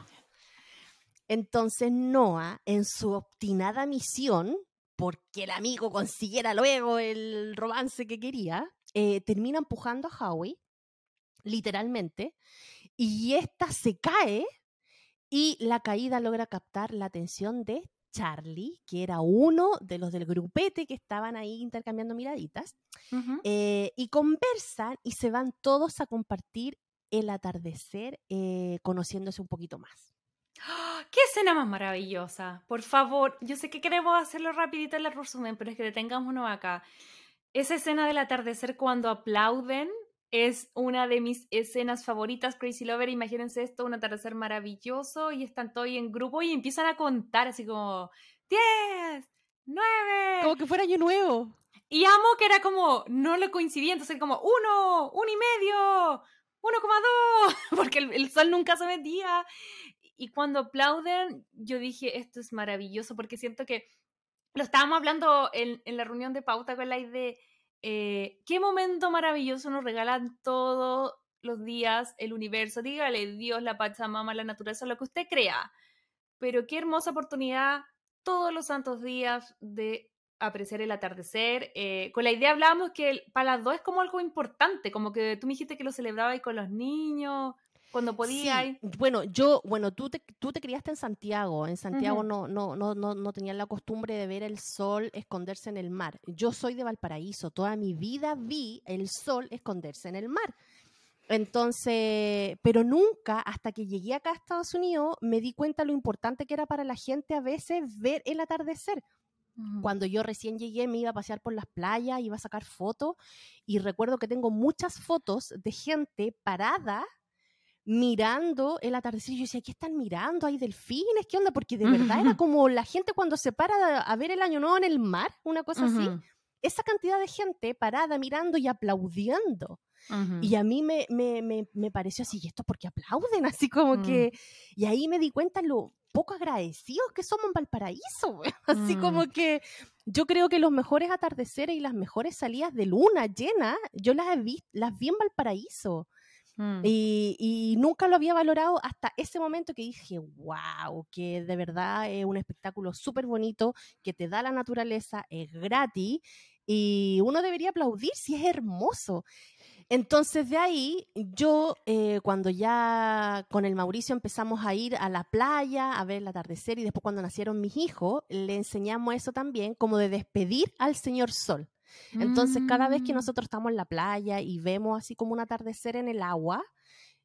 Entonces Noah, en su obstinada misión, porque el amigo consiguiera luego el romance que quería, eh, termina empujando a Howie, literalmente, y esta se cae y la caída logra captar la atención de Charlie, que era uno de los del grupete que estaban ahí intercambiando miraditas, eh, y conversan y se van todos a compartir el atardecer, eh, conociéndose un poquito más. ¡Ah! ¡Qué escena más maravillosa! Por favor, yo sé que queremos hacerlo rapidito en el resumen, pero es que detengámonos acá. Esa escena del atardecer cuando aplauden es una de mis escenas favoritas, Crazy Lover. Imagínense esto, un atardecer maravilloso y están todos en grupo y empiezan a contar así como 10, 9. Como que fuera año nuevo. Y amo que era como, no lo coincidía, entonces como 1, 1 y medio, 1,2, porque el, sol nunca se metía. Y cuando aplauden, yo dije, esto es maravilloso, porque siento que lo estábamos hablando en, en la reunión de pauta con la idea eh, qué momento maravilloso nos regalan todos los días el universo. Dígale Dios, la Pachamama, la naturaleza, lo que usted crea. Pero qué hermosa oportunidad todos los santos días de apreciar el atardecer. Eh, con la idea hablábamos que para las dos es como algo importante, como que tú me dijiste que lo celebrabas con los niños cuando podía. Bueno, yo, bueno, tú te, tú te criaste en Santiago. En Santiago no, no, no, no, no tenían la costumbre de ver el sol esconderse en el mar. Yo soy de Valparaíso. Toda mi vida vi el sol esconderse en el mar. Entonces, pero nunca, hasta que llegué acá a Estados Unidos, me di cuenta lo importante que era para la gente a veces ver el atardecer. Cuando yo recién llegué me iba a pasear por las playas, iba a sacar fotos y recuerdo que tengo muchas fotos de gente parada mirando el atardecer. Yo decía, ¿qué están mirando? ¿Hay delfines? ¿Qué onda? Porque de verdad era como la gente cuando se para a ver el año nuevo en el mar, una cosa así. Esa cantidad de gente parada mirando y aplaudiendo. Y a mí me, me, me, pareció así, ¿y esto porque aplauden? Así como mm. que... Y ahí me di cuenta lo poco agradecidos que somos en Valparaíso. Así como mm. que yo creo que los mejores atardeceres y las mejores salidas de luna llena, yo las, he visto, las vi en Valparaíso. Mm. Y, nunca lo había valorado hasta ese momento que dije, wow, que de verdad es un espectáculo súper bonito, que te da la naturaleza, es gratis y uno debería aplaudir si es hermoso. Entonces de ahí yo eh, cuando ya con el Mauricio empezamos a ir a la playa a ver el atardecer y después cuando nacieron mis hijos le enseñamos eso también como de despedir al señor sol. Entonces, cada vez que mm. nosotros estamos en la playa y vemos así como un atardecer en el agua,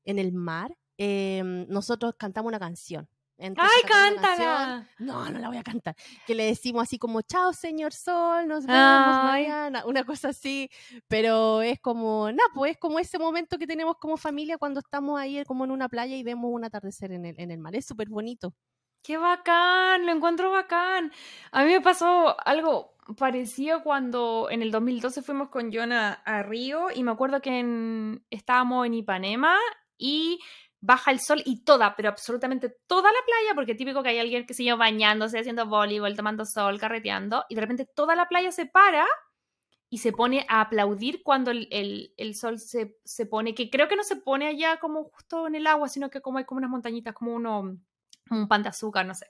en el mar, em, nosotros cantamos una canción. ¡Ay, cántala! No, no la voy a cantar. Que le decimos así como, chao, señor sol, nos vemos mañana. Una cosa así. Pero es como, no, pues es como ese momento que tenemos como familia cuando estamos ahí como en una playa y vemos un atardecer en el, en el mar. Es súper bonito. ¡Qué bacán! Lo encuentro bacán. A mí me pasó algo parecido cuando en el 2012 fuimos con Jonah a Río y me acuerdo que estábamos en Ipanema y baja el sol y toda, pero absolutamente toda la playa, porque típico que hay alguien que sigue bañándose, haciendo voleibol, tomando sol, carreteando, y de repente toda la playa se para y se pone a aplaudir cuando el, sol se, se, pone, que creo que no se pone allá como justo en el agua, sino que como hay como unas montañitas, como uno, un pan de azúcar, no sé.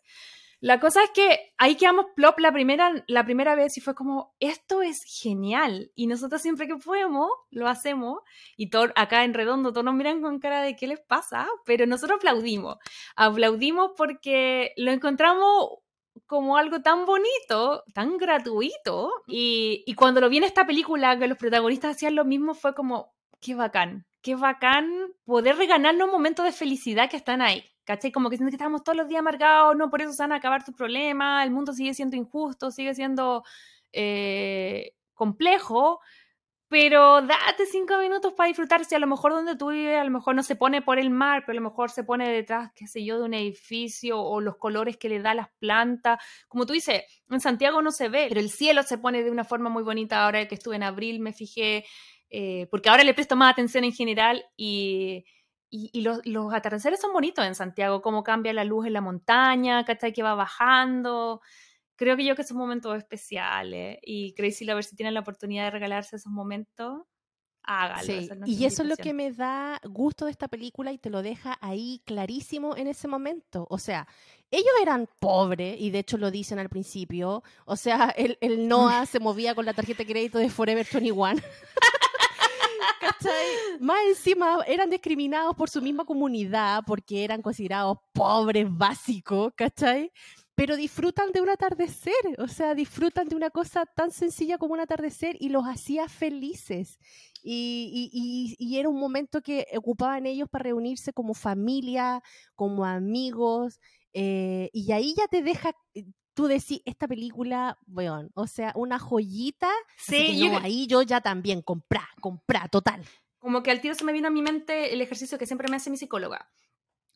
La cosa es que ahí quedamos plop la primera, la primera vez y fue como, esto es genial. Y nosotros siempre que podemos, lo hacemos. Y todo, acá en redondo todos nos miran con cara de qué les pasa, pero nosotros aplaudimos. Aplaudimos porque lo encontramos como algo tan bonito, tan gratuito. Y, y cuando lo vi en esta película, que los protagonistas hacían lo mismo, fue como, qué bacán, qué bacán poder reganarnos momentos de felicidad que están ahí. ¿Cachai? Como que sientes que estamos todos los días amargados, no por eso se van a acabar tus problemas, el mundo sigue siendo injusto, sigue siendo eh, complejo, pero date cinco minutos para disfrutar. Si a lo mejor donde tú vives, a lo mejor no se pone por el mar, pero a lo mejor se pone detrás, qué sé yo, de un edificio o los colores que le da las plantas. Como tú dices, en Santiago no se ve, pero el cielo se pone de una forma muy bonita. Ahora que estuve en abril me fijé, eh, porque ahora le presto más atención en general y y, los, los, atardeceres son bonitos en Santiago, cómo cambia la luz en la montaña, ¿cachai? Que va bajando. Creo que yo que son momentos especiales y Crazy ver si tienen la oportunidad de regalarse esos momentos, hágalo. y eso es lo que me da gusto de esta película y te lo deja ahí clarísimo en ese momento. O sea, ellos eran pobres y de hecho lo dicen al principio. O sea, el, el Noah se movía con la tarjeta de crédito de Forever 21. Más encima eran discriminados por su misma comunidad porque eran considerados pobres básicos, ¿cachai? Pero disfrutan de un atardecer, o sea, disfrutan de una cosa tan sencilla como un atardecer y los hacía felices. Y, y, era un momento que ocupaban ellos para reunirse como familia, como amigos, eh, y ahí ya te deja tú decís, esta película, weón, o sea, una joyita. Sí, ahí yo ya también, comprá, comprá, total. Como que al tiro se me vino a mi mente el ejercicio que siempre me hace mi psicóloga.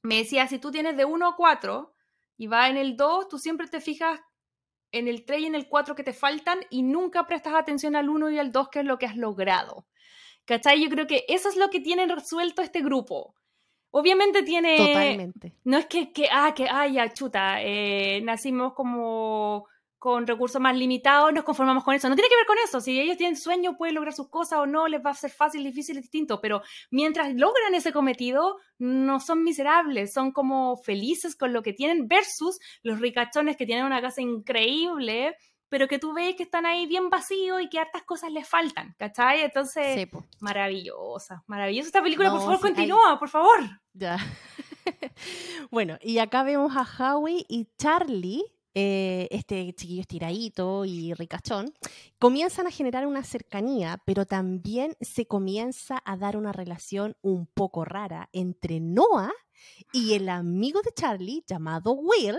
Me decía, si tú tienes de 1 a 4 y va en el 2, tú siempre te fijas en el 3 y en el 4 que te faltan y nunca prestas atención al 1 y al 2, que es lo que has logrado. ¿Cachai? Yo creo que eso es lo que tienen resuelto este grupo. Obviamente tiene. Totalmente. No es que, que ah, que, ah, ya, chuta, eh, nacimos como con recursos más limitados, nos conformamos con eso. No tiene que ver con eso. Si ellos tienen sueño, pueden lograr sus cosas o no, les va a ser fácil, difícil, distinto. Pero mientras logran ese cometido, no son miserables, son como felices con lo que tienen, versus los ricachones que tienen una casa increíble pero que tú ves que están ahí bien vacíos y que hartas cosas les faltan, ¿cachai? Entonces, maravillosa, maravillosa esta película, por favor, continúa, por favor. Ya. bueno, y acá vemos a Howie y Charlie, eh, este chiquillo estiradito y ricachón, comienzan a generar una cercanía, pero también se comienza a dar una relación un poco rara entre Noah y el amigo de Charlie llamado Will,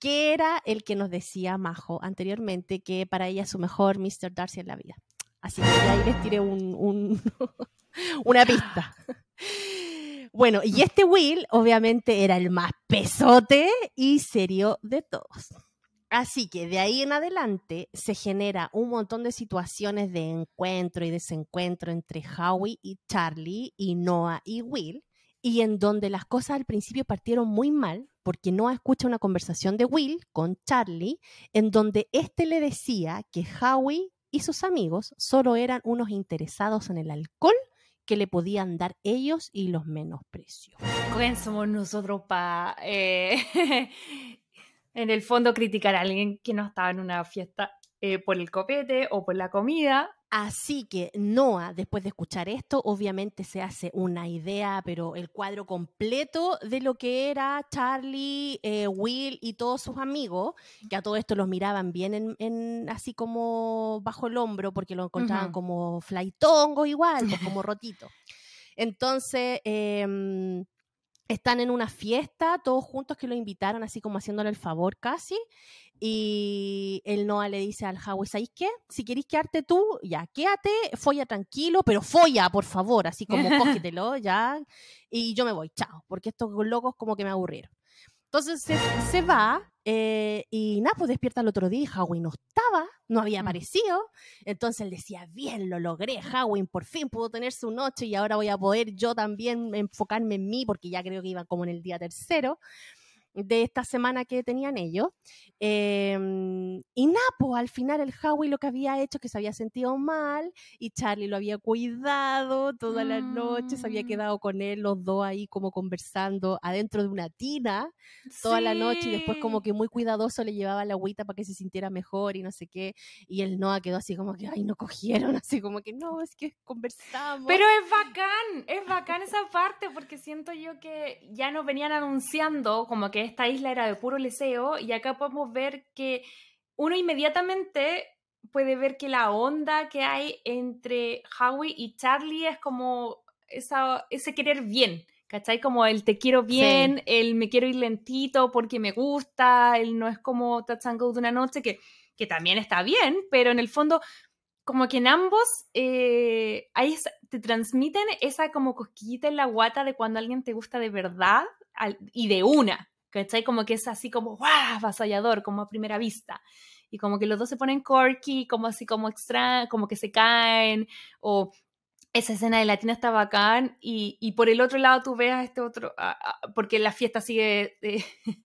que era el que nos decía Majo anteriormente que para ella es su mejor Mr. Darcy en la vida. Así que ahí les tiré un, una pista. Bueno, y este Will obviamente era el más pesote y serio de todos. Así que de ahí en adelante se genera un montón de situaciones de encuentro y desencuentro entre Howie y Charlie y Noah y Will, y en donde las cosas al principio partieron muy mal, porque Noah escucha una conversación de Will con Charlie, en donde éste le decía que Howie y sus amigos solo eran unos interesados en el alcohol que le podían dar ellos y los menosprecios. ¿Quién somos nosotros para, eh, en el fondo, criticar a alguien que no estaba en una fiesta eh, por el copete o por la comida? Así que Noah, después de escuchar esto, obviamente se hace una idea, pero el cuadro completo de lo que era Charlie, eh, Will y todos sus amigos, que a todo esto los miraban bien en, así como bajo el hombro, porque lo encontraban como flytongo igual, pues como rotito. Entonces, em, están en una fiesta, todos juntos que lo invitaron, así como haciéndole el favor casi, y el Noah le dice al Howie, ¿sabes qué? Si querés quedarte tú, ya, quédate, folla tranquilo, pero folla, por favor, así como cógetelo, ya, y yo me voy, chao, porque estos locos como que me aburrieron. Entonces se, va eh, y nada, pues despierta el otro día y Howie no estaba, no había aparecido. Entonces él decía, bien, lo logré, Howie por fin pudo tener su noche y ahora voy a poder yo también enfocarme en mí porque ya creo que iba como en el día tercero de esta semana que tenían ellos. Em, y Napo, al final el Howie lo que había hecho que se había sentido mal y Charlie lo había cuidado toda la noche, se había mm. quedado con él los dos ahí como conversando adentro de una tina toda la noche y después como que muy cuidadoso le llevaba la agüita para que se sintiera mejor y no sé qué. Y el Noah quedó así como que, ay, no cogieron, así como que no, es que conversamos. Pero es bacán, es bacán esa parte porque siento yo que ya nos venían anunciando como que esta isla era de puro leseo y acá podemos ver que uno inmediatamente puede ver que la onda que hay entre Howie y Charlie es como esa, ese querer bien, ¿cachai? Como el te quiero bien, el me quiero ir lentito porque me gusta, el no es como touch and go de una noche, que, que también está bien, pero en el fondo como que en ambos eh, te transmiten esa como cosquillita en la guata de cuando alguien te gusta de verdad y de una, ¿cachai? Como que es así como, ¡guau! Avasallador, como a primera vista. Y como que los dos se ponen corky, como así como extra, como que se caen, o esa escena de Latina está bacán y, y, por el otro lado tú veas este otro, porque la fiesta sigue eh,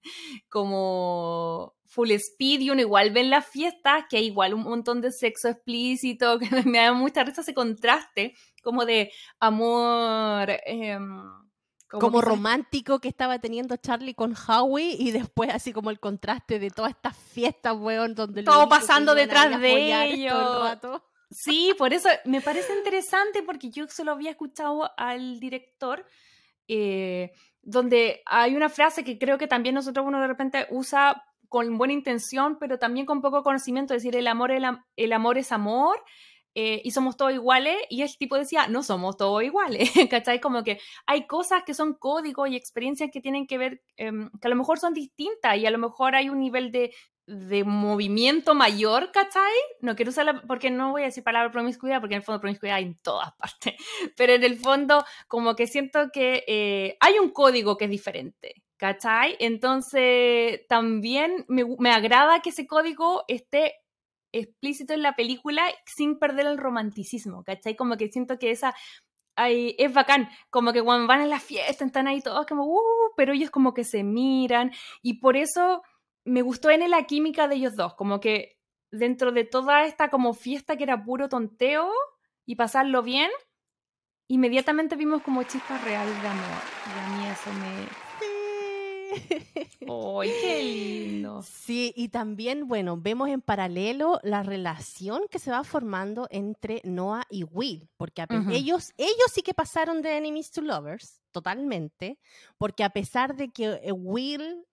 como full speed y uno igual ve en las fiestas que hay igual un montón de sexo explícito, que me da mucha risa ese contraste como de amor... Em, como, romántico que estaba teniendo Charlie con Howie y después así como el contraste de todas estas fiestas, weón, donde... Todo pasando detrás de ellos. Sí, por eso me parece interesante porque yo solo había escuchado al director eh, donde hay una frase que creo que también nosotros uno de repente usa con buena intención, pero también con poco conocimiento, decir el amor, el, amor es amor. Eh, y somos todos iguales, y el tipo decía, no somos todos iguales, ¿cachai? Como que hay cosas que son códigos y experiencias que tienen que ver, em, que a lo mejor son distintas, y a lo mejor hay un nivel de de movimiento mayor, ¿cachai? No quiero usarla porque no voy a decir palabra promiscuidad, porque en el fondo promiscuidad hay en todas partes, pero en el fondo como que siento que eh, hay un código que es diferente, ¿cachai? Entonces también me, me agrada que ese código esté explícito en la película sin perder el romanticismo, ¿cachai? Como que siento que esa es bacán, como que cuando van a la fiesta están ahí todos como, uh, pero ellos como que se miran y por eso me gustó en la química de ellos dos, como que dentro de toda esta como fiesta que era puro tonteo y pasarlo bien, inmediatamente vimos como chispas reales de amor. Y a mí eso me... ¡Ay, qué lindo! Sí, y también, bueno, vemos en paralelo la relación que se va formando entre Noah y Will, porque ellos, ellos sí que pasaron de enemies to lovers, totalmente, porque a pesar de que eh, Will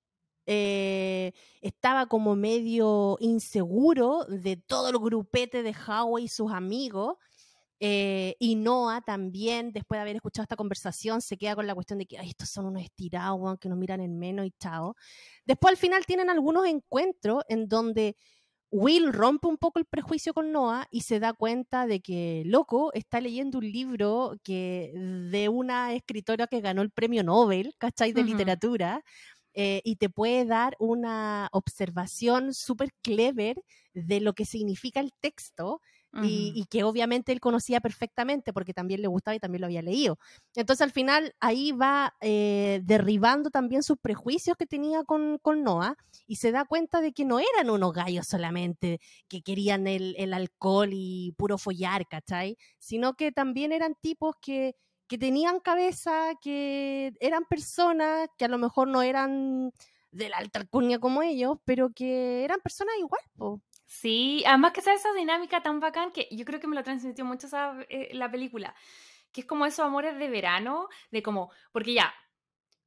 eh, estaba como medio inseguro de todo el grupete de Howie y sus amigos. Eh, y Noah también, después de haber escuchado esta conversación, se queda con la cuestión de que estos son unos estirados, que nos miran en menos y chao. Después al final tienen algunos encuentros en donde Will rompe un poco el prejuicio con Noah y se da cuenta de que, loco, está leyendo un libro que de una escritora que ganó el premio Nobel, ¿cachai? De literatura, eh, y te puede dar una observación súper clever de lo que significa el texto. Y, que obviamente él conocía perfectamente porque también le gustaba y también lo había leído. Entonces al final ahí va eh, derribando también sus prejuicios que tenía con, con, Noah y se da cuenta de que no eran unos gallos solamente que querían el, el alcohol y puro follar, ¿cachai? Sino que también eran tipos que que tenían cabeza, que eran personas que a lo mejor no eran de la alta alcurnia como ellos, pero que eran personas igual. Sí, además que sea esa dinámica tan bacán que yo creo que me lo transmitió mucho eh, la película, que es como esos amores de verano, de como, porque ya,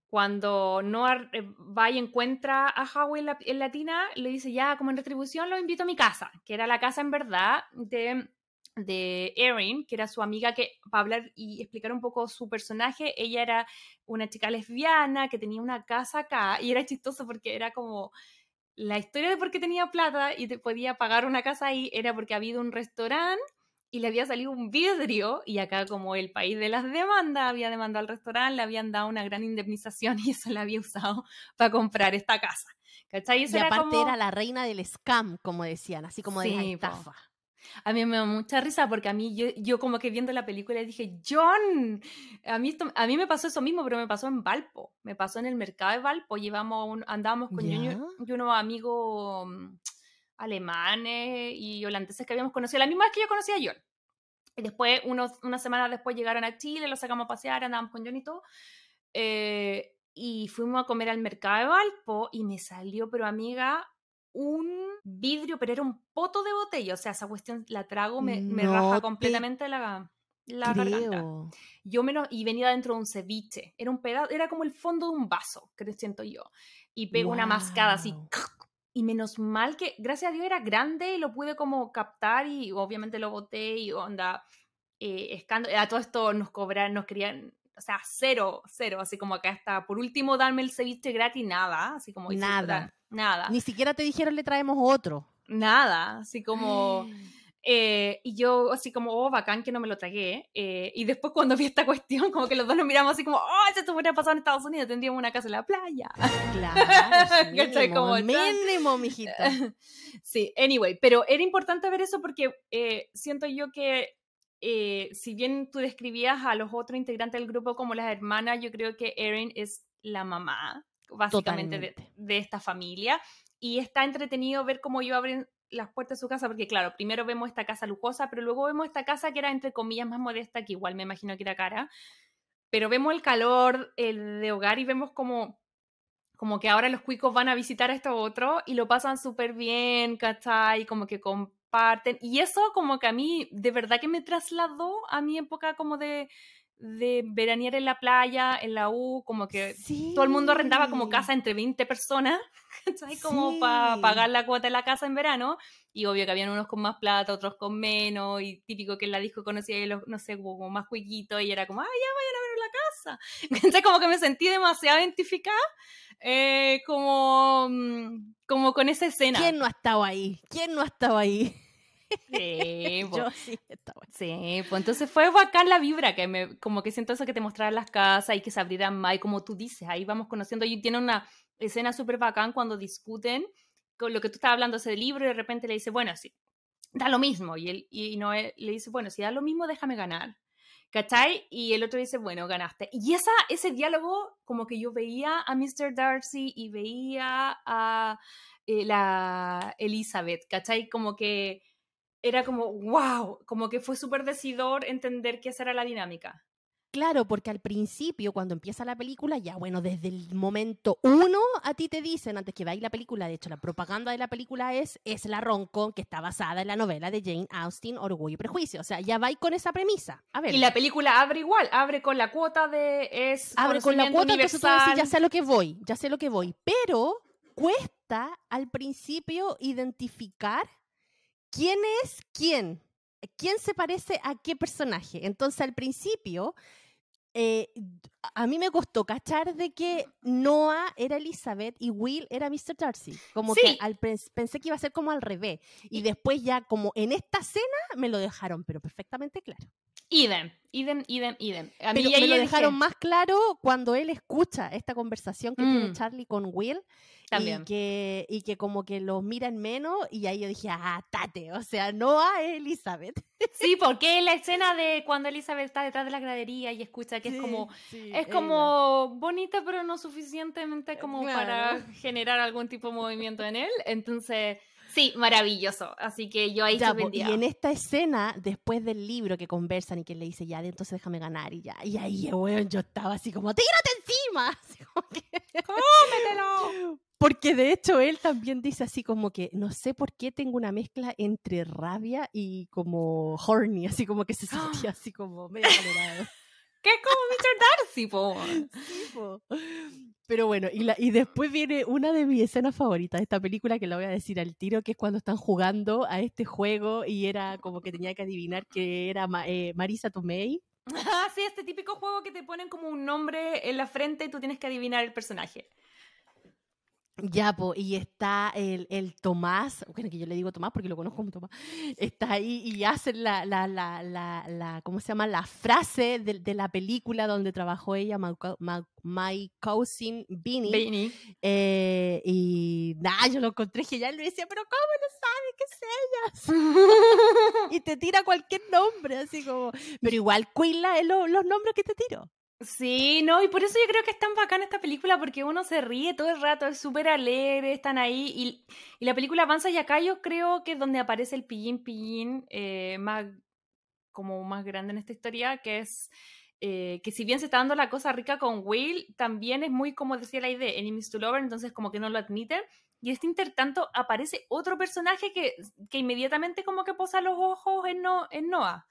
cuando Noah eh, va y encuentra a Howie en, la, en Latina, le dice ya, como en retribución, lo invito a mi casa, que era la casa en verdad de de Erin, que era su amiga, que para hablar y explicar un poco su personaje, ella era una chica lesbiana que tenía una casa acá y era chistoso porque era como la historia de por qué tenía plata y te podía pagar una casa ahí era porque había habido un restaurante y le había salido un vidrio y acá como el país de las demandas había demandado al restaurante, le habían dado una gran indemnización y eso la había usado para comprar esta casa. ¿Cachai? y aparte era la reina del scam, como decían, así como de la estafa. A mí me da mucha risa porque a mí, yo, yo como que viendo la película dije, John, a mí, esto, a mí me pasó eso mismo, pero me pasó en Valpo, me pasó en el mercado de Valpo, llevamos andábamos con yo, y unos amigos mm, alemanes y holandeses que habíamos conocido, la misma vez que yo conocía a John. Y después, unos, unas semanas después llegaron a Chile, los sacamos a pasear, andábamos con John y todo. Eh, y fuimos a comer al mercado de Valpo y me salió, pero amiga, un vidrio, pero era un poto de botella. O sea, esa cuestión la trago, me, me raja completamente la, la garganta. Yo menos, y venía dentro de un ceviche. Era un pedazo, era como el fondo de un vaso, que siento yo. Y pego una mascada así. Y menos mal que, gracias a Dios, era grande y lo pude como captar y obviamente lo boté y onda. Eh, a todo esto nos cobran, nos querían, o sea, cero, cero, así como acá está. Por último, darme el ceviche gratis, nada, así como nada. Nada. Ni siquiera te dijeron le traemos otro. Nada, así como... Eh, y yo así como, oh, bacán que no me lo tragué. Eh, y después cuando vi esta cuestión, como que los dos nos miramos así como, oh, si esto hubiera pasado en Estados Unidos, tendríamos una casa en la playa. Claro, mínimo, como, mínimo, mijita. sí, anyway, pero era importante ver eso porque eh, siento yo que eh, si bien tú describías a los otros integrantes del grupo como las hermanas, yo creo que Erin es la mamá, básicamente, de, de, esta familia. Y está entretenido ver cómo yo abren las puertas de su casa, porque claro, primero vemos esta casa lujosa, pero luego vemos esta casa que era entre comillas más modesta, que igual me imagino que era cara, pero vemos el calor el de hogar y vemos como, como que ahora los cuicos van a visitar a esto otro y lo pasan súper bien, ¿cachai? Como que comparten. Y eso como que a mí de verdad que me trasladó a mi época como de, de veranear en la playa, en la U, como que todo el mundo rentaba como casa entre 20 personas, ¿cachai? Como para pagar la cuota de la casa en verano. Y obvio que habían unos con más plata, otros con menos, y típico que en la disco conocía, los, no sé, como más cuiquitos, y era como, ay, ya vayan a ver la casa. Entonces como que me sentí demasiado identificada, eh, como, mm, como con esa escena. ¿Quién no ha estado ahí? ¿Quién no ha estado ahí? Sí, pues, sí, sí, pues entonces fue bacán la vibra, que me, como que siento eso que te mostraran las casas y que se abrieran más, y como tú dices, ahí vamos conociendo, y tiene una escena súper bacán cuando discuten con lo que tú estabas hablando ese libro y de repente le dice, bueno, sí, da lo mismo, y, él, y Noé le dice, bueno, si da lo mismo, déjame ganar. ¿Cachai? Y el otro dice, bueno, ganaste. Y esa, ese diálogo, como que yo veía a Mr. Darcy y veía a eh, la Elizabeth, ¿cachai? Como que era como, wow, como que fue súper decidor entender que esa era la dinámica. Claro, porque al principio, cuando empieza la película, ya bueno, desde el momento uno a ti te dicen, antes que veáis la película, de hecho la propaganda de la película es, es la Ronco, que está basada en la novela de Jane Austen, Orgullo y Prejuicio. O sea, ya vais con esa premisa. A ver. Y la película abre igual, abre con la cuota de... Es abre con la cuota, que ya sé lo que voy, ya sé lo que voy. Pero cuesta al principio identificar quién es quién, quién se parece a qué personaje. Entonces al principio, eh, a mí me costó cachar de que Noah era Elizabeth y Will era Mr. Darcy. Como que al, pensé que iba a ser como al revés. Y después ya como en esta escena me lo dejaron, pero perfectamente claro. Idem, idem, idem, idem. A mí me lo dejaron más claro cuando él escucha esta conversación que tiene mm. Charlie con Will también. Y que, y que como que los miran menos y ahí yo dije, ah, tate, o sea, no a Elizabeth. Sí, porque la escena de cuando Elizabeth está detrás de la gradería y escucha que es como, es como bonita pero no suficientemente como para generar algún tipo de movimiento en él, entonces... Sí, maravilloso. Así que yo ahí ya, Y en esta escena, después del libro que conversan y que le dice, ya, entonces déjame ganar y ya. Y ahí, bueno, yo estaba así como, tírate encima. Así como que... ¡Cómetelo! Porque de hecho él también dice así como que no sé por qué tengo una mezcla entre rabia y como horny, así como que se sentía así como medio ¿Qué es como Mr. Darcy, po? Sí, po. Pero bueno, y, la, y después viene una de mis escenas favoritas de esta película que la voy a decir al tiro, que es cuando están jugando a este juego y era como que tenía que adivinar que era eh, Marisa Tomei. Ah, sí, este típico juego que te ponen como un nombre en la frente y tú tienes que adivinar el personaje. Ya, y está el, el, Tomás, bueno, que yo le digo Tomás porque lo conozco como Tomás, está ahí y hace la, la, la, la, ¿cómo se llama? La frase de, de la película donde trabajó ella, My, my, Cousin Beanie. Eh, y nada, yo lo encontré genial, le decía, pero ¿cómo no sabe qué es ella? y te tira cualquier nombre, así como, pero igual cuila los nombres que te tiro. Sí, no, y por eso yo creo que es tan bacana esta película, porque uno se ríe todo el rato, es súper alegre, están ahí, y, la película avanza y acá yo creo que es donde aparece el pillín pillín eh, más, como más grande en esta historia, que es eh, que si bien se está dando la cosa rica con Will, también es muy, como decía la idea, enemies to lover, entonces como que no lo admiten, y este intertanto aparece otro personaje que, que inmediatamente como que posa los ojos en, no, en Noah.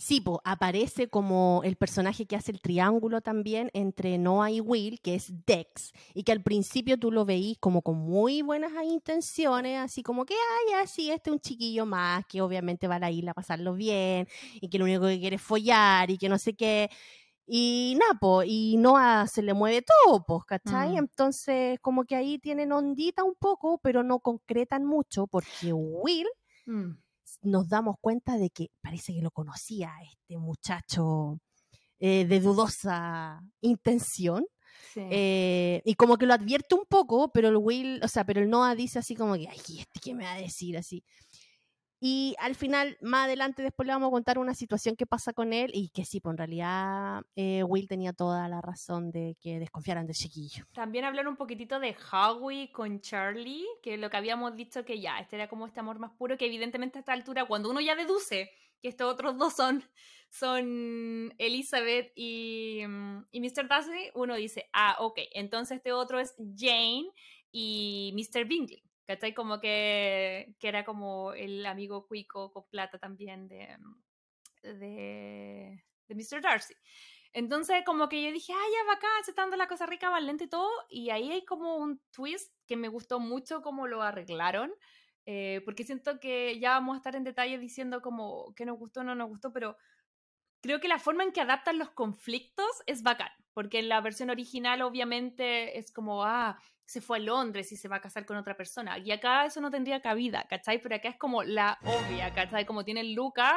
Sí, aparece como el personaje que hace el triángulo también entre Noah y Will, que es Dex, y que al principio tú lo veís como con muy buenas intenciones, así como que, ay, así, este es un chiquillo más, que obviamente va a la isla a pasarlo bien, y que lo único que quiere es follar, y que no sé qué. Y Napo, y Noah se le mueve todo, pues, ¿cachai? Mm. Entonces, como que ahí tienen ondita un poco, pero no concretan mucho, porque Will... Mm nos damos cuenta de que parece que lo conocía este muchacho eh, de dudosa intención. Eh, y como que lo advierte un poco, pero el Will, o sea, pero el Noah dice así como que, ay, ¿este qué me va a decir? Así. Y al final, más adelante, después le vamos a contar una situación que pasa con él y que sí, pues en realidad eh, Will tenía toda la razón de que desconfiaran del chiquillo. También hablar un poquitito de Howie con Charlie, que lo que habíamos dicho que ya, este era como este amor más puro, que evidentemente a esta altura, cuando uno ya deduce que estos otros dos son, son Elizabeth y, mm, y Mr. Darcy, uno dice, ah, ok, entonces este otro es Jane y Mr. Bingley. ¿Cachai? Como que, que era como el amigo cuico con plata también de, de, Mr. Darcy. Entonces, como que yo dije, ay, ya bacán, se está la cosa rica, más lenta y todo. Y ahí hay como un twist que me gustó mucho cómo lo arreglaron. Eh, porque siento que ya vamos a estar en detalle diciendo como que nos gustó no nos gustó, pero creo que la forma en que adaptan los conflictos es bacán. Porque en la versión original, obviamente, es como, ah, se fue a Londres y se va a casar con otra persona. Y acá eso no tendría cabida, ¿cachai? Pero acá es como la obvia, ¿cachai? Como tiene Luca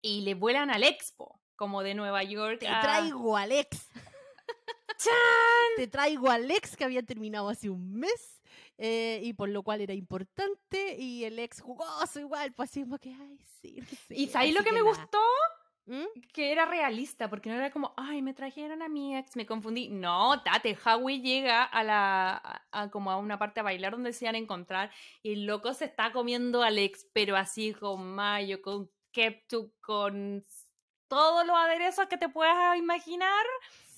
y le vuelan al Expo, como de Nueva York. Te traigo al ex. Te traigo al ex que había terminado hace un mes. Eh, y por lo cual era importante y el ex jugoso igual, pues así como que, ay, sí. ¿Y ahí lo que, me gustó? ¿Mm? Que era realista, porque no era como, ay, me trajeron a mi ex, me confundí. No, Tate, Howie llega a la, a, como a una parte a bailar donde se iban a encontrar y el loco se está comiendo al ex, pero así con mayo, con ketchup, con todos los aderezos que te puedas imaginar.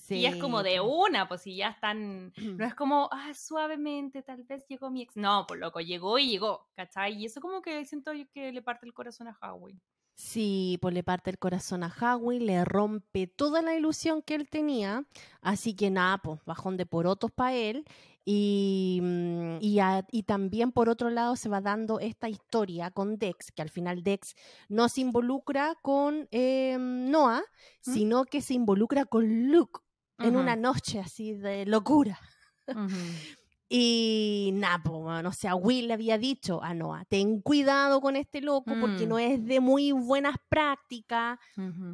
Y es como de una, pues si ya están, no es como, ah, suavemente, tal vez llegó mi ex. No, pues loco, llegó y llegó, ¿cachai? Y eso como que siento que le parte el corazón a Howie. Sí, pues le parte el corazón a Howie, le rompe toda la ilusión que él tenía, así que nada, pues bajón de porotos para él. Y, mm, y, también por otro lado se va dando esta historia con Dex, que al final Dex no se involucra con em, Noah, ¿Mm? sino que se involucra con Luke en una noche así de locura. Y nada, no sé, Will le había dicho a Noah, ten cuidado con este loco porque mm. no es de muy buenas prácticas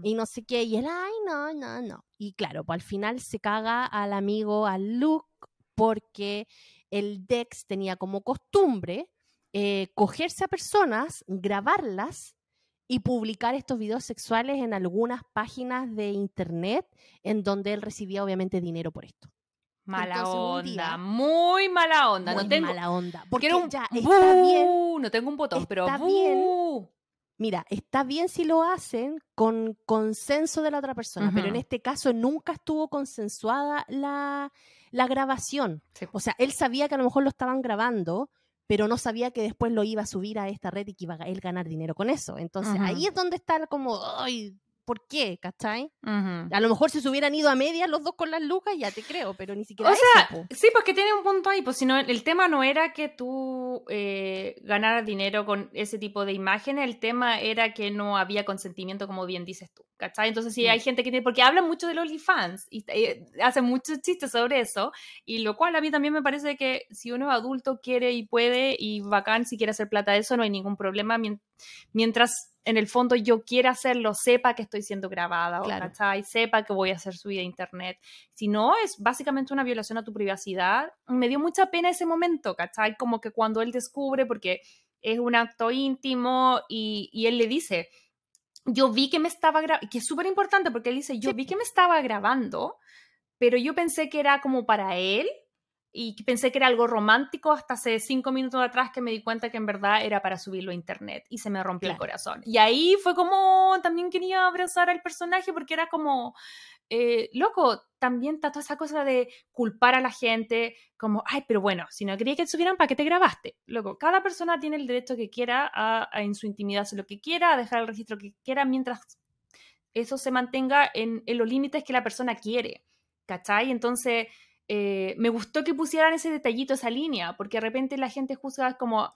y no sé qué. Y él, ay, no, no, no. Y claro, pues al final se caga al amigo, al Luke, porque el Dex tenía como costumbre eh, cogerse a personas, grabarlas y publicar estos videos sexuales en algunas páginas de internet en donde él recibía obviamente dinero por esto. Mala onda, muy mala onda. Muy no tengo, mala onda. Porque ya está bien. No tengo un botón, pero bien. Mira, está bien si lo hacen con consenso de la otra persona, pero en este caso nunca estuvo consensuada la, grabación. O sea, él sabía que a lo mejor lo estaban grabando, pero no sabía que después lo iba a subir a esta red y que iba a él ganar dinero con eso. Entonces ahí es donde está como, ay, ¿por qué? ¿Cachai? A lo mejor si se hubieran ido a medias los dos con las lucas, ya te creo, pero ni siquiera. O sea, sí, pues que tiene un punto ahí, pues si no, el tema no era que tú eh, ganaras dinero con ese tipo de imágenes, el tema era que no había consentimiento, como bien dices tú, ¿cachai? Entonces, sí, hay gente que tiene, porque hablan mucho del OnlyFans y eh, hacen muchos chistes sobre eso, y lo cual a mí también me parece que si uno es adulto, quiere y puede, y bacán, si quiere hacer plata de eso, no hay ningún problema, mientras en el fondo yo quiera hacerlo, sepa que estoy siendo grabada, claro. ¿cachai? Sepa que voy a hacer subida a internet. Si no, es básicamente una violación a tu privacidad. Me dio mucha pena ese momento, ¿cachai? Como que cuando él descubre, porque es un acto íntimo y, y él le dice, yo vi que me estaba grabando, que es súper importante porque él dice, yo vi que me estaba grabando, pero yo pensé que era como para él y pensé que era algo romántico hasta hace cinco minutos atrás que me di cuenta que en verdad era para subirlo a internet y se me rompió el corazón. Y ahí fue como también quería abrazar al personaje porque era como, eh, loco, también está toda esa cosa de culpar a la gente, como, ay, pero bueno, si no quería que subieran, ¿para qué te grabaste? Loco, cada persona tiene el derecho que quiera a, en su intimidad hacer lo que quiera, a dejar el registro que quiera mientras eso se mantenga en, en los límites que la persona quiere. ¿Cachai? Entonces eh, me gustó que pusieran ese detallito, esa línea, porque de repente la gente juzga como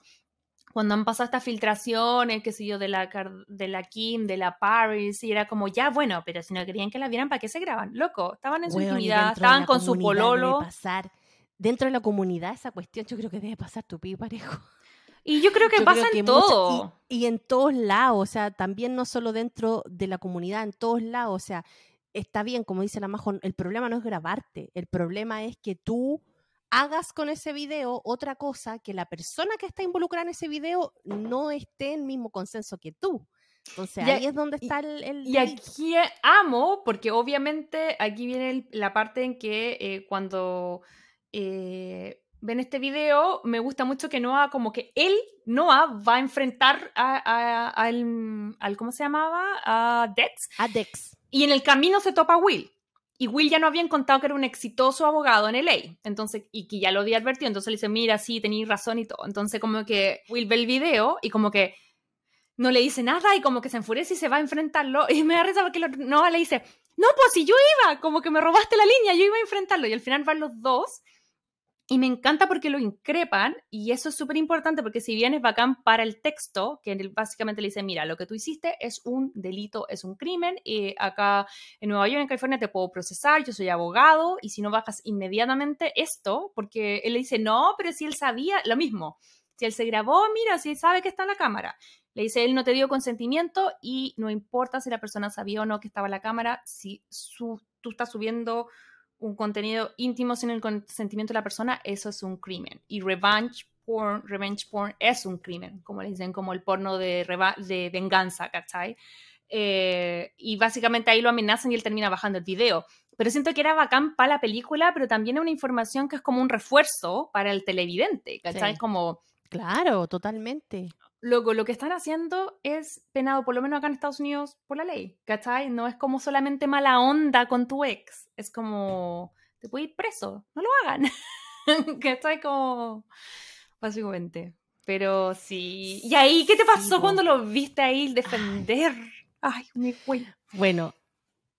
cuando han pasado estas filtraciones, qué sé yo, de la, de la Kim, de la Paris, y era como, ya, bueno, pero si no querían que la vieran, ¿para qué se graban? Loco, estaban en su intimidad, estaban con su pololo. Pasar, dentro de la comunidad esa cuestión yo creo que debe pasar tu pibe parejo. Y yo creo que pasa en todo. y, en todos lados, o sea, también no solo dentro de la comunidad, en todos lados, o sea, está bien, como dice la Majo, el problema no es grabarte, el problema es que tú hagas con ese video otra cosa que la persona que está involucrada en ese video no esté en el mismo consenso que tú. Entonces ahí es donde está el... y aquí amo, porque obviamente aquí viene la parte en que eh, cuando eh, ven este video, me gusta mucho que Noah, como que él, Noah, va a enfrentar a, al, ¿cómo se llamaba? A Dex. A Dex. Y en el camino se topa Will. Y Will ya no habían contado que era un exitoso abogado en LA. Entonces, y que ya lo había advertido. Entonces le dice, mira, sí, tenéis razón y todo. Entonces, como que Will ve el video y como que no le dice nada y como que se enfurece y se va a enfrentarlo. Y me da risa porque no le dice, no, pues si yo iba, como que me robaste la línea, yo iba a enfrentarlo. Y al final van los dos. Y me encanta porque lo increpan y eso es súper importante porque si bien es bacán para el texto, que básicamente le dice, mira, lo que tú hiciste es un delito, es un crimen, y acá en Nueva York, en California, te puedo procesar, yo soy abogado, y si no bajas inmediatamente esto, porque él le dice, no, pero si él sabía, lo mismo, si él se grabó, mira, si él sabe que está en la cámara. Le dice, él no te dio consentimiento y no importa si la persona sabía o no que estaba en la cámara, si tú estás subiendo un contenido íntimo sin el consentimiento de la persona, eso es un crimen. Y revenge porn, revenge porn es un crimen, como le dicen, como el porno de, de venganza, ¿cachai? Eh, y básicamente ahí lo amenazan y él termina bajando el video. Pero siento que era bacán para la película, pero también es una información que es como un refuerzo para el televidente, ¿cachai? Como... Claro, totalmente. Luego, lo que están haciendo es penado, por lo menos acá en Estados Unidos, por la ley, ¿cachai? No es como solamente mala onda con tu ex, es como, te puede ir preso, no lo hagan, ¿cachai? Como, básicamente. Pero sí. ¿Y ahí qué te pasó cuando lo viste ahí defender? Ay, mi Bueno,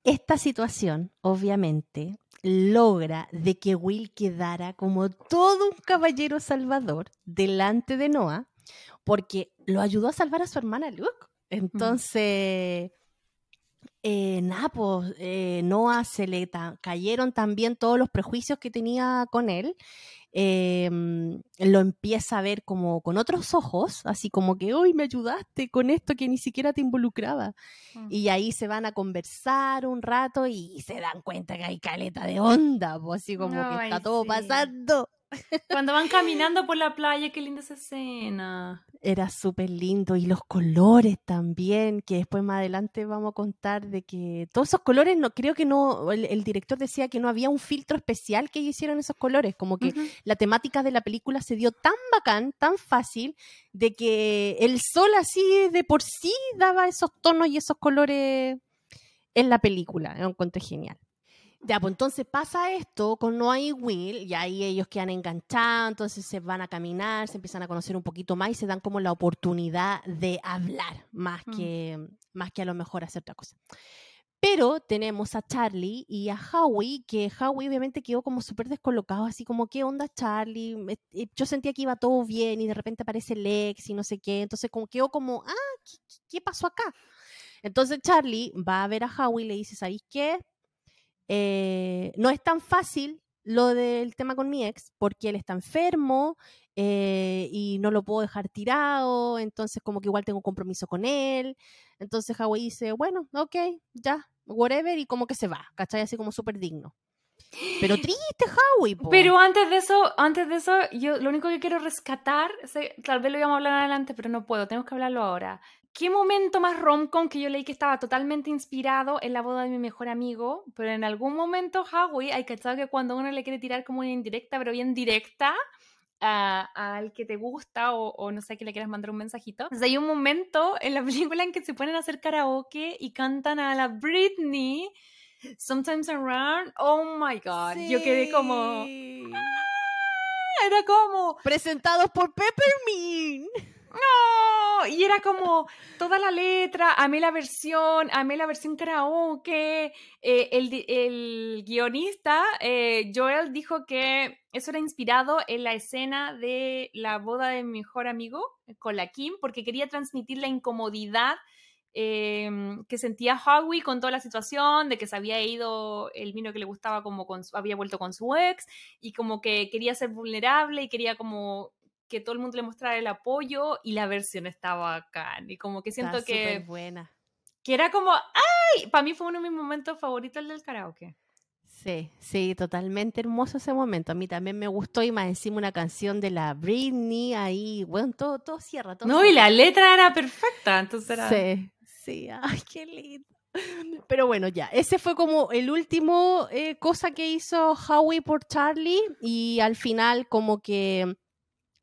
esta situación, obviamente, logra de que Will quedara como todo un caballero salvador delante de Noah porque lo ayudó a salvar a su hermana Luke. Entonces, eh, nada, pues eh, Noah se le cayeron también todos los prejuicios que tenía con él. Em, lo empieza a ver como con otros ojos, así como que, hoy me ayudaste con esto que ni siquiera te involucraba. Y ahí se van a conversar un rato y se dan cuenta que hay caleta de onda, pues así como que está todo pasando. Cuando van caminando por la playa, qué linda esa escena. Era súper lindo y los colores también, que después más adelante vamos a contar de que todos esos colores, no creo que no, el, director decía que no había un filtro especial que hicieron esos colores, como que la temática de la película se dio tan bacán, tan fácil, de que el sol así de por sí daba esos tonos y esos colores en la película, era un cuento genial. Ya, pues entonces pasa esto con Noah y Will, y ahí ellos quedan enganchados, entonces se van a caminar, se empiezan a conocer un poquito más y se dan como la oportunidad de hablar, más, mm. que, más que a lo mejor hacer otra cosa. Pero tenemos a Charlie y a Howie, que Howie obviamente quedó como súper descolocado, así como, ¿qué onda Charlie? Eh, yo sentía que iba todo bien y de repente aparece Lex y no sé qué, entonces como quedó como, ah, ¿qué, qué pasó acá? Entonces Charlie va a ver a Howie y le dice, ¿sabéis qué? Eh, no es tan fácil lo del tema con mi ex, porque él está enfermo eh, y no lo puedo dejar tirado, entonces como que igual tengo compromiso con él. Entonces Howie dice, bueno, ok, ya, whatever, y como que se va, ¿cachai? Así como súper digno. Pero triste, Howie. Pero antes de eso, antes de eso, yo lo único que quiero rescatar, tal vez lo íbamos a hablar adelante, pero no puedo, tenemos que hablarlo ahora. ¿Qué momento más romcom que yo leí que estaba totalmente inspirado en la boda de mi mejor amigo? Pero en algún momento, Howie, hay que saber que cuando uno le quiere tirar como una indirecta, pero bien directa, al que te gusta o, no sé, que le quieras mandar un mensajito. Entonces hay un momento en la película en que se ponen a hacer karaoke y cantan a la Britney, Sometimes Around. Oh my God. Yo quedé como... ¡Ah! Era como... Presentados por Peppermint. ¡No! Y era como toda la letra, amé la versión, amé la versión karaoke. Eh, el, el, guionista, eh, Joel, dijo que eso era inspirado en la escena de la boda de mi mejor amigo con la Kim, porque quería transmitir la incomodidad em, que sentía Howie con toda la situación, de que se había ido el vino que le gustaba, como había vuelto con su ex, y como que quería ser vulnerable y quería como que todo el mundo le mostrara el apoyo y la versión estaba acá. Y como que siento que... buena. Que era como, ¡ay! Para mí fue uno de mis momentos favoritos el del karaoke. Sí, sí, totalmente hermoso ese momento. A mí también me gustó y más encima una canción de la Britney ahí, bueno, todo, todo cierra. Todo no, y la letra era perfecta, entonces era... Sí, sí, ay, qué lindo. Pero bueno, ya, ese fue como el último eh, cosa que hizo Howie por Charlie y al final como que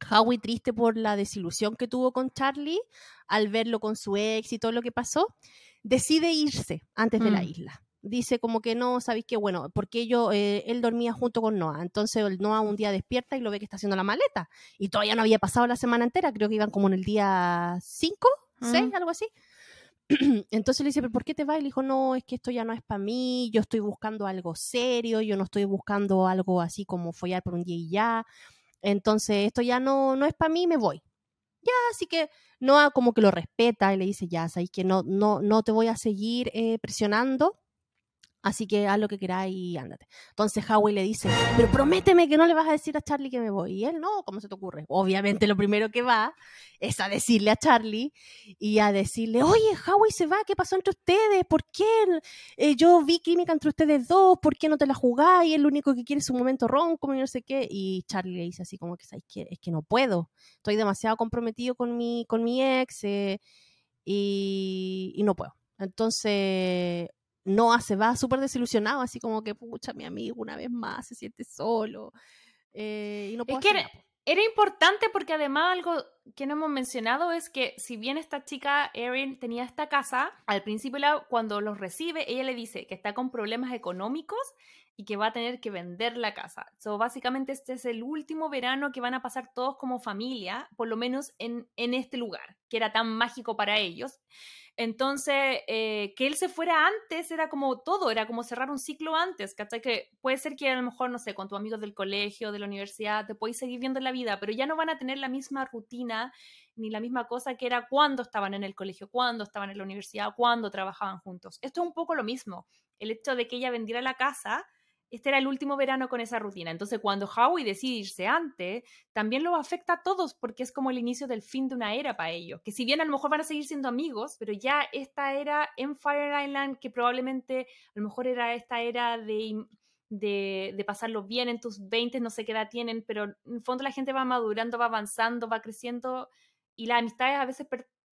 Howie triste por la desilusión que tuvo con Charlie al verlo con su ex y todo lo que pasó, decide irse antes de la mm. isla dice como que no, sabéis que bueno, porque yo, eh, él dormía junto con Noah, entonces Noah un día despierta y lo ve que está haciendo la maleta y todavía no había pasado la semana entera, creo que iban como en el día 5, 6, algo así. Entonces le dice, ¿pero por qué te vas? Y le dijo, no, es que esto ya no es para mí, yo estoy buscando algo serio, yo no estoy buscando algo así como follar por un día y ya. Entonces esto ya no, no es para mí, me voy. Ya, así que Noah como que lo respeta y le dice, ya, sabéis que no, no, no te voy a seguir eh, presionando Así que haz lo que queráis y ándate. Entonces Howie le dice, pero prométeme que no le vas a decir a Charlie que me voy. Y él, no, ¿cómo se te ocurre? Obviamente lo primero que va es a decirle a Charlie y a decirle, oye, Howie se va, ¿qué pasó entre ustedes? ¿Por qué? Eh, yo vi química entre ustedes dos, ¿por qué no te la jugáis? El único que quiere es un momento ronco y no sé qué. Y Charlie le dice así como que, ¿sabes qué? Es que no puedo. Estoy demasiado comprometido con mi, con mi ex eh, y, y no puedo. Entonces, Noah se va súper desilusionado, así como que, pucha, mi amigo una vez más se siente solo. Eh, y no es que era, importante porque además algo que no hemos mencionado es que si bien esta chica, Erin, tenía esta casa, al principio cuando los recibe, ella le dice que está con problemas económicos y que va a tener que vender la casa. So, básicamente este es el último verano que van a pasar todos como familia, por lo menos en, en este lugar, que era tan mágico para ellos. Entonces, eh, que él se fuera antes era como todo, era como cerrar un ciclo antes, ¿cachai? Que puede ser que a lo mejor, no sé, con tus amigos del colegio, de la universidad, te podéis seguir viendo en la vida, pero ya no van a tener la misma rutina ni la misma cosa que era cuando estaban en el colegio, cuando estaban en la universidad, cuando trabajaban juntos. Esto es un poco lo mismo. El hecho de que ella vendiera la casa este era el último verano con esa rutina. Entonces, cuando Howie decide irse antes, también lo afecta a todos porque es como el inicio del fin de una era para ellos. Que si bien a lo mejor van a seguir siendo amigos, pero ya esta era en Fire Island, que probablemente a lo mejor era esta era de, de, pasarlo bien en tus 20, no sé qué edad tienen, pero en el fondo la gente va madurando, va avanzando, va creciendo y las amistades a veces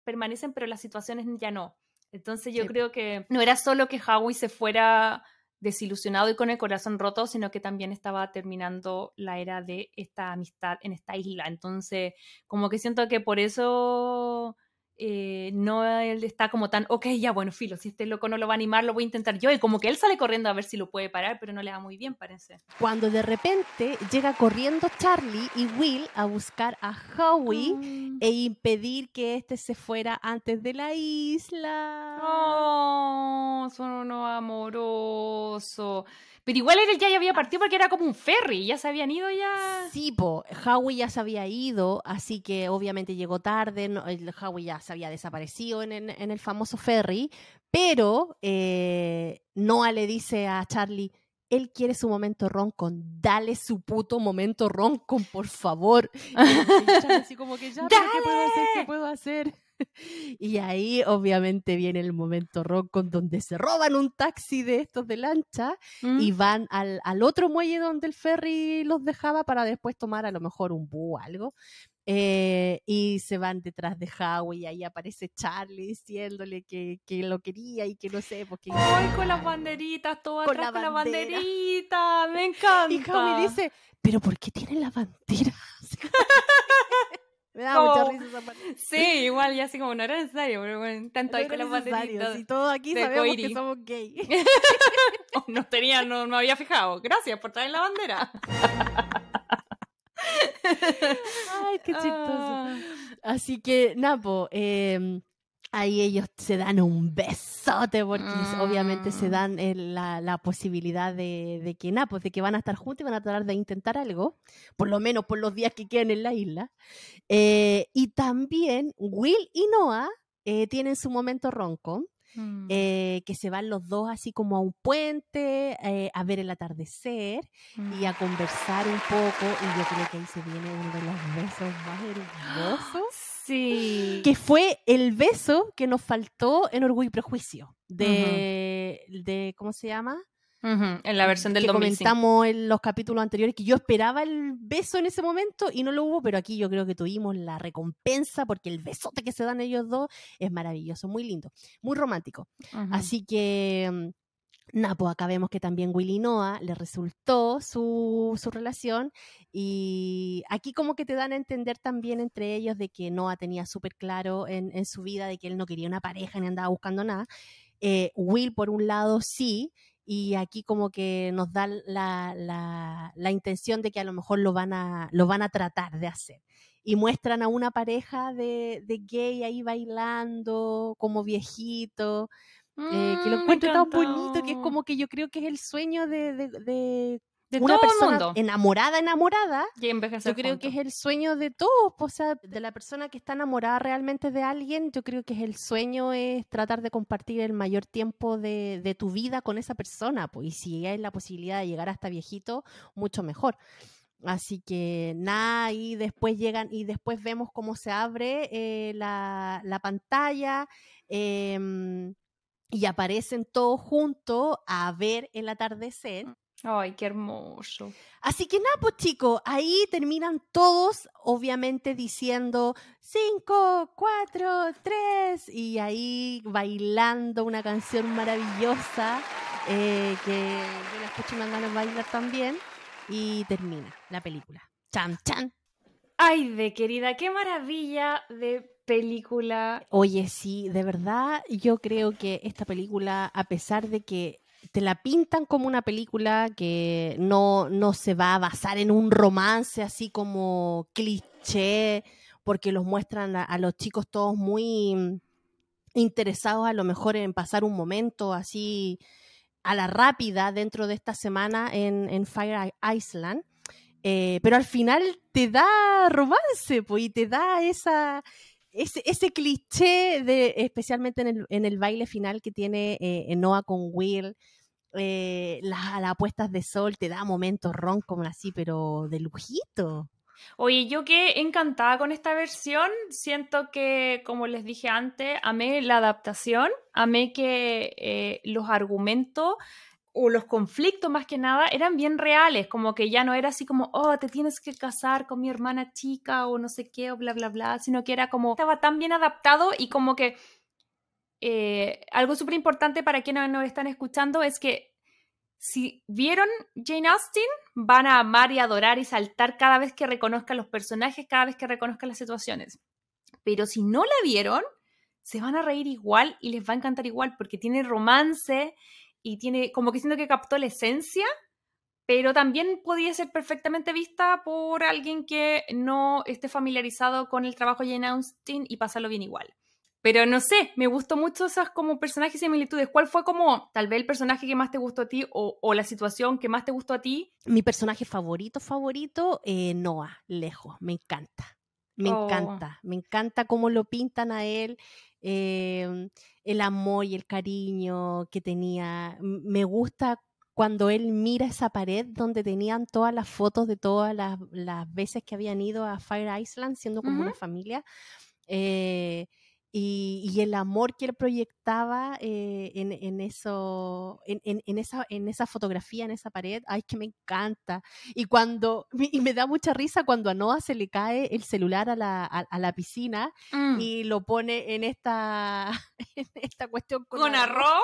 permanecen, pero las situaciones ya no. Entonces yo creo que no era solo que Howie se fuera desilusionado y con el corazón roto, sino que también estaba terminando la era de esta amistad en esta isla. Entonces, como que siento que por eso eh, no él está como tan, ok, ya bueno, filo, si este loco no lo va a animar, lo voy a intentar yo. Y como que él sale corriendo a ver si lo puede parar, pero no le va muy bien, parece. Cuando de repente llega corriendo Charlie y Will a buscar a Howie ah. e impedir que este se fuera antes de la isla. Oh, son unos amorosos. Pero igual él ya había partido porque era como un ferry, ya se habían ido ya. Sí, po, Howie ya se había ido, así que obviamente llegó tarde, no, Howie ya se había desaparecido en, el famoso ferry, pero eh, Noah le dice a Charlie, él quiere su momento roncon, dale su puto momento roncon, por favor. Y así como que ya, ¿qué puedo hacer? ¿Qué puedo hacer? y ahí obviamente viene el momento con donde se roban un taxi de estos de lancha y mm. van al, al, otro muelle donde el ferry los dejaba para después tomar a lo mejor un búho o algo. Eh, y se van detrás de Howie y ahí aparece Charlie diciéndole que, que, lo quería y que no sé, porque... ¡Ay, con las banderitas! Todo con atrás la con la banderita, me encanta. Y Howie dice, ¿pero por qué tiene la bandera? Me da mucha risa esa parte. Sí, igual, ya así como no era necesario, pero bueno, tanto hay con las banderitas. Si todos aquí sabemos que somos gay. oh, no tenía, no me había fijado. Gracias por traer la bandera. Ay, qué chistoso. Ah. Así que, Napo, eh, ahí ellos se dan un besote porque obviamente se mm. dan eh, la, posibilidad de, que nada, pues de que van a estar juntos y van a tratar de intentar algo, por lo menos por los días que quedan en la isla. Eh, y también Will y Noah eh, tienen su momento ronco. Mm. que se van los dos así como a un puente a ver el atardecer y a mm. conversar un poco y yo creo que ahí se viene uno de los besos más hermosos Sí. Que fue el beso que nos faltó en Orgullo y Prejuicio. De, de ¿cómo se llama? en la versión del que 2005. comentamos en los capítulos anteriores que yo esperaba el beso en ese momento y no lo hubo, pero aquí yo creo que tuvimos la recompensa porque el besote que se dan ellos dos es maravilloso, muy lindo, muy romántico. Así que Nada, pues acá vemos que también Willy Noah le resultó su, su, relación y aquí como que te dan a entender también entre ellos de que Noah tenía súper claro en, en, su vida de que él no quería una pareja ni andaba buscando nada. Eh, Will por un lado sí, y aquí como que nos da la, la, la, intención de que a lo mejor lo van a, lo van a tratar de hacer. Y muestran a una pareja de, de gay ahí bailando como viejito eh, que lo mm, encuentro tan bonito, que es como que yo creo que es el sueño de, de, de, una persona enamorada, enamorada. yo creo que es el sueño de todos, o sea, de la persona que está enamorada realmente de alguien, yo creo que es el sueño es tratar de compartir el mayor tiempo de, de tu vida con esa persona, pues, y si hay la posibilidad de llegar hasta viejito, mucho mejor. Así que nada, y después llegan y después vemos cómo se abre eh, la, la, pantalla. Eh, y aparecen todos juntos a ver el atardecer. Mm. Ay, qué hermoso. Así que nada, pues chicos, ahí terminan todos, obviamente diciendo cinco, cuatro, tres, y ahí bailando una canción maravillosa eh, que yo la escucho y me ganas bailar también, y termina la película. Chan, chan. Ay, de querida, qué maravilla de película. Oye, sí, de verdad yo creo que esta película, a pesar de que te la pintan como una película que no, no se va a basar en un romance así como cliché, porque los muestran a, los chicos todos muy interesados a lo mejor en pasar un momento así a la rápida dentro de esta semana en, en Fire Island. Eh, pero al final te da romance, pues, y te da esa, ese, ese cliché de, especialmente en el, en el baile final que tiene eh, Noah con Will, eh, las, apuestas de sol te da momentos ron como así, pero de lujito. Oye, yo que encantada con esta versión, siento que, como les dije antes, amé la adaptación, amé que eh, los argumentos o los conflictos más que nada eran bien reales, como que ya no era así como, oh, te tienes que casar con mi hermana chica o no sé qué o bla, bla, bla, sino que era como, estaba tan bien adaptado y como que eh, algo súper importante para quienes nos están escuchando es que si vieron Jane Austen, van a amar y adorar y saltar cada vez que reconozcan los personajes, cada vez que reconozcan las situaciones. Pero si no la vieron, se van a reír igual y les va a encantar igual porque tiene romance y tiene como que siento que captó la esencia, pero también podría ser perfectamente vista por alguien que no esté familiarizado con el trabajo de Jane Austen y pasarlo bien igual. Pero no sé, me gustó mucho esas como personajes y similitudes. ¿Cuál fue como tal vez el personaje que más te gustó a ti o, o la situación que más te gustó a ti? Mi personaje favorito, favorito, eh, Noah, lejos, me encanta. Me oh. encanta, me encanta cómo lo pintan a él. Em, el amor y el cariño que tenía. Me gusta cuando él mira esa pared donde tenían todas las fotos de todas las, veces que habían ido a Fire Island siendo como una familia. Eh, y, el amor que él proyectaba eh, en, eso, en, esa, en esa fotografía, en esa pared, ay, que me encanta. Y cuando, y me da mucha risa cuando a Noah se le cae el celular a la, a, la piscina mm. y lo pone en esta, en esta cuestión con, arroz.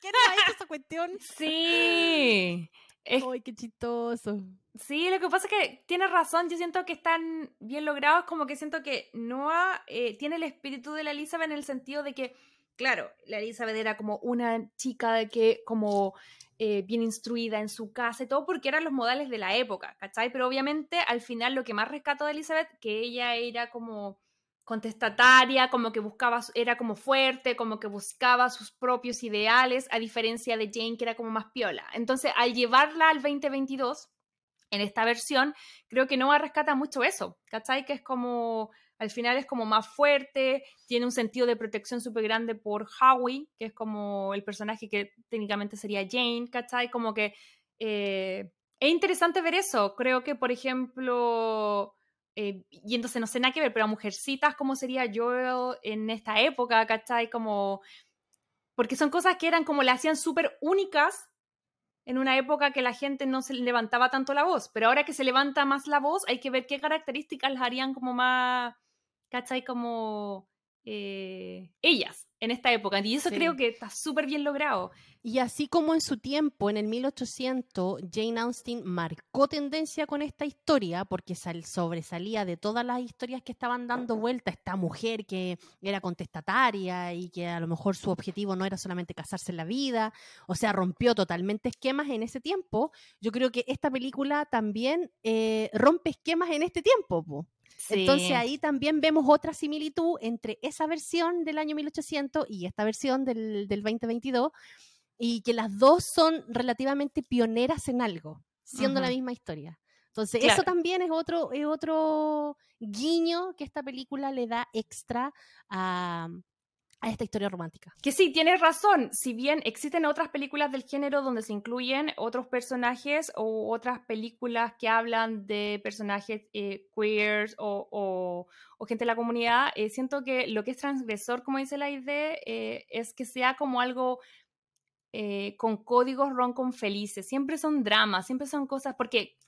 ¿Qué era esa cuestión? Sí. Ay, qué chistoso. Sí, lo que pasa es que tienes razón, yo siento que están bien logrados, como que siento que Noah eh, tiene el espíritu de la Elizabeth en el sentido de que, claro, la Elizabeth era como una chica que como eh, bien instruida en su casa y todo, porque eran los modales de la época, ¿cachai? Pero obviamente al final lo que más rescato de Elizabeth, que ella era como contestataria, como que buscaba, era como fuerte, como que buscaba sus propios ideales, a diferencia de Jane, que era como más piola. Entonces, al llevarla al 2022, en esta versión, creo que Noah rescata mucho eso, ¿cachai? Que es como, al final es como más fuerte, tiene un sentido de protección súper grande por Howie, que es como el personaje que técnicamente sería Jane, ¿cachai? Como que eh, es interesante ver eso. Creo que, por ejemplo, eh, entonces no sé nada que ver, pero a Mujercitas, ¿cómo sería yo en esta época, cachai? Como, porque son cosas que eran como le hacían súper únicas en una época que la gente no se levantaba tanto la voz, pero ahora que se levanta más la voz, hay que ver qué características las harían como más, ¿cachai? Como eh, ellas en esta época. Y eso creo que está súper bien logrado. Y así como en su tiempo, en el 1800, Jane Austen marcó tendencia con esta historia porque sobresalía de todas las historias que estaban dando vuelta esta mujer que era contestataria y que a lo mejor su objetivo no era solamente casarse en la vida, o sea, rompió totalmente esquemas en ese tiempo. Yo creo que esta película también eh, rompe esquemas en este tiempo. Entonces ahí también vemos otra similitud entre esa versión del año 1800 y esta versión del, del 2022 y que las dos son relativamente pioneras en algo, siendo la misma historia. Entonces, eso también es otro, es otro guiño que esta película le da extra a, a esta historia romántica. Que sí, tienes razón. Si bien existen otras películas del género donde se incluyen otros personajes o otras películas que hablan de personajes eh, queers o, gente de la comunidad, eh, siento que lo que es transgresor, como dice la idea, eh, es que sea como algo con códigos con felices. Siempre son dramas, siempre son cosas, porque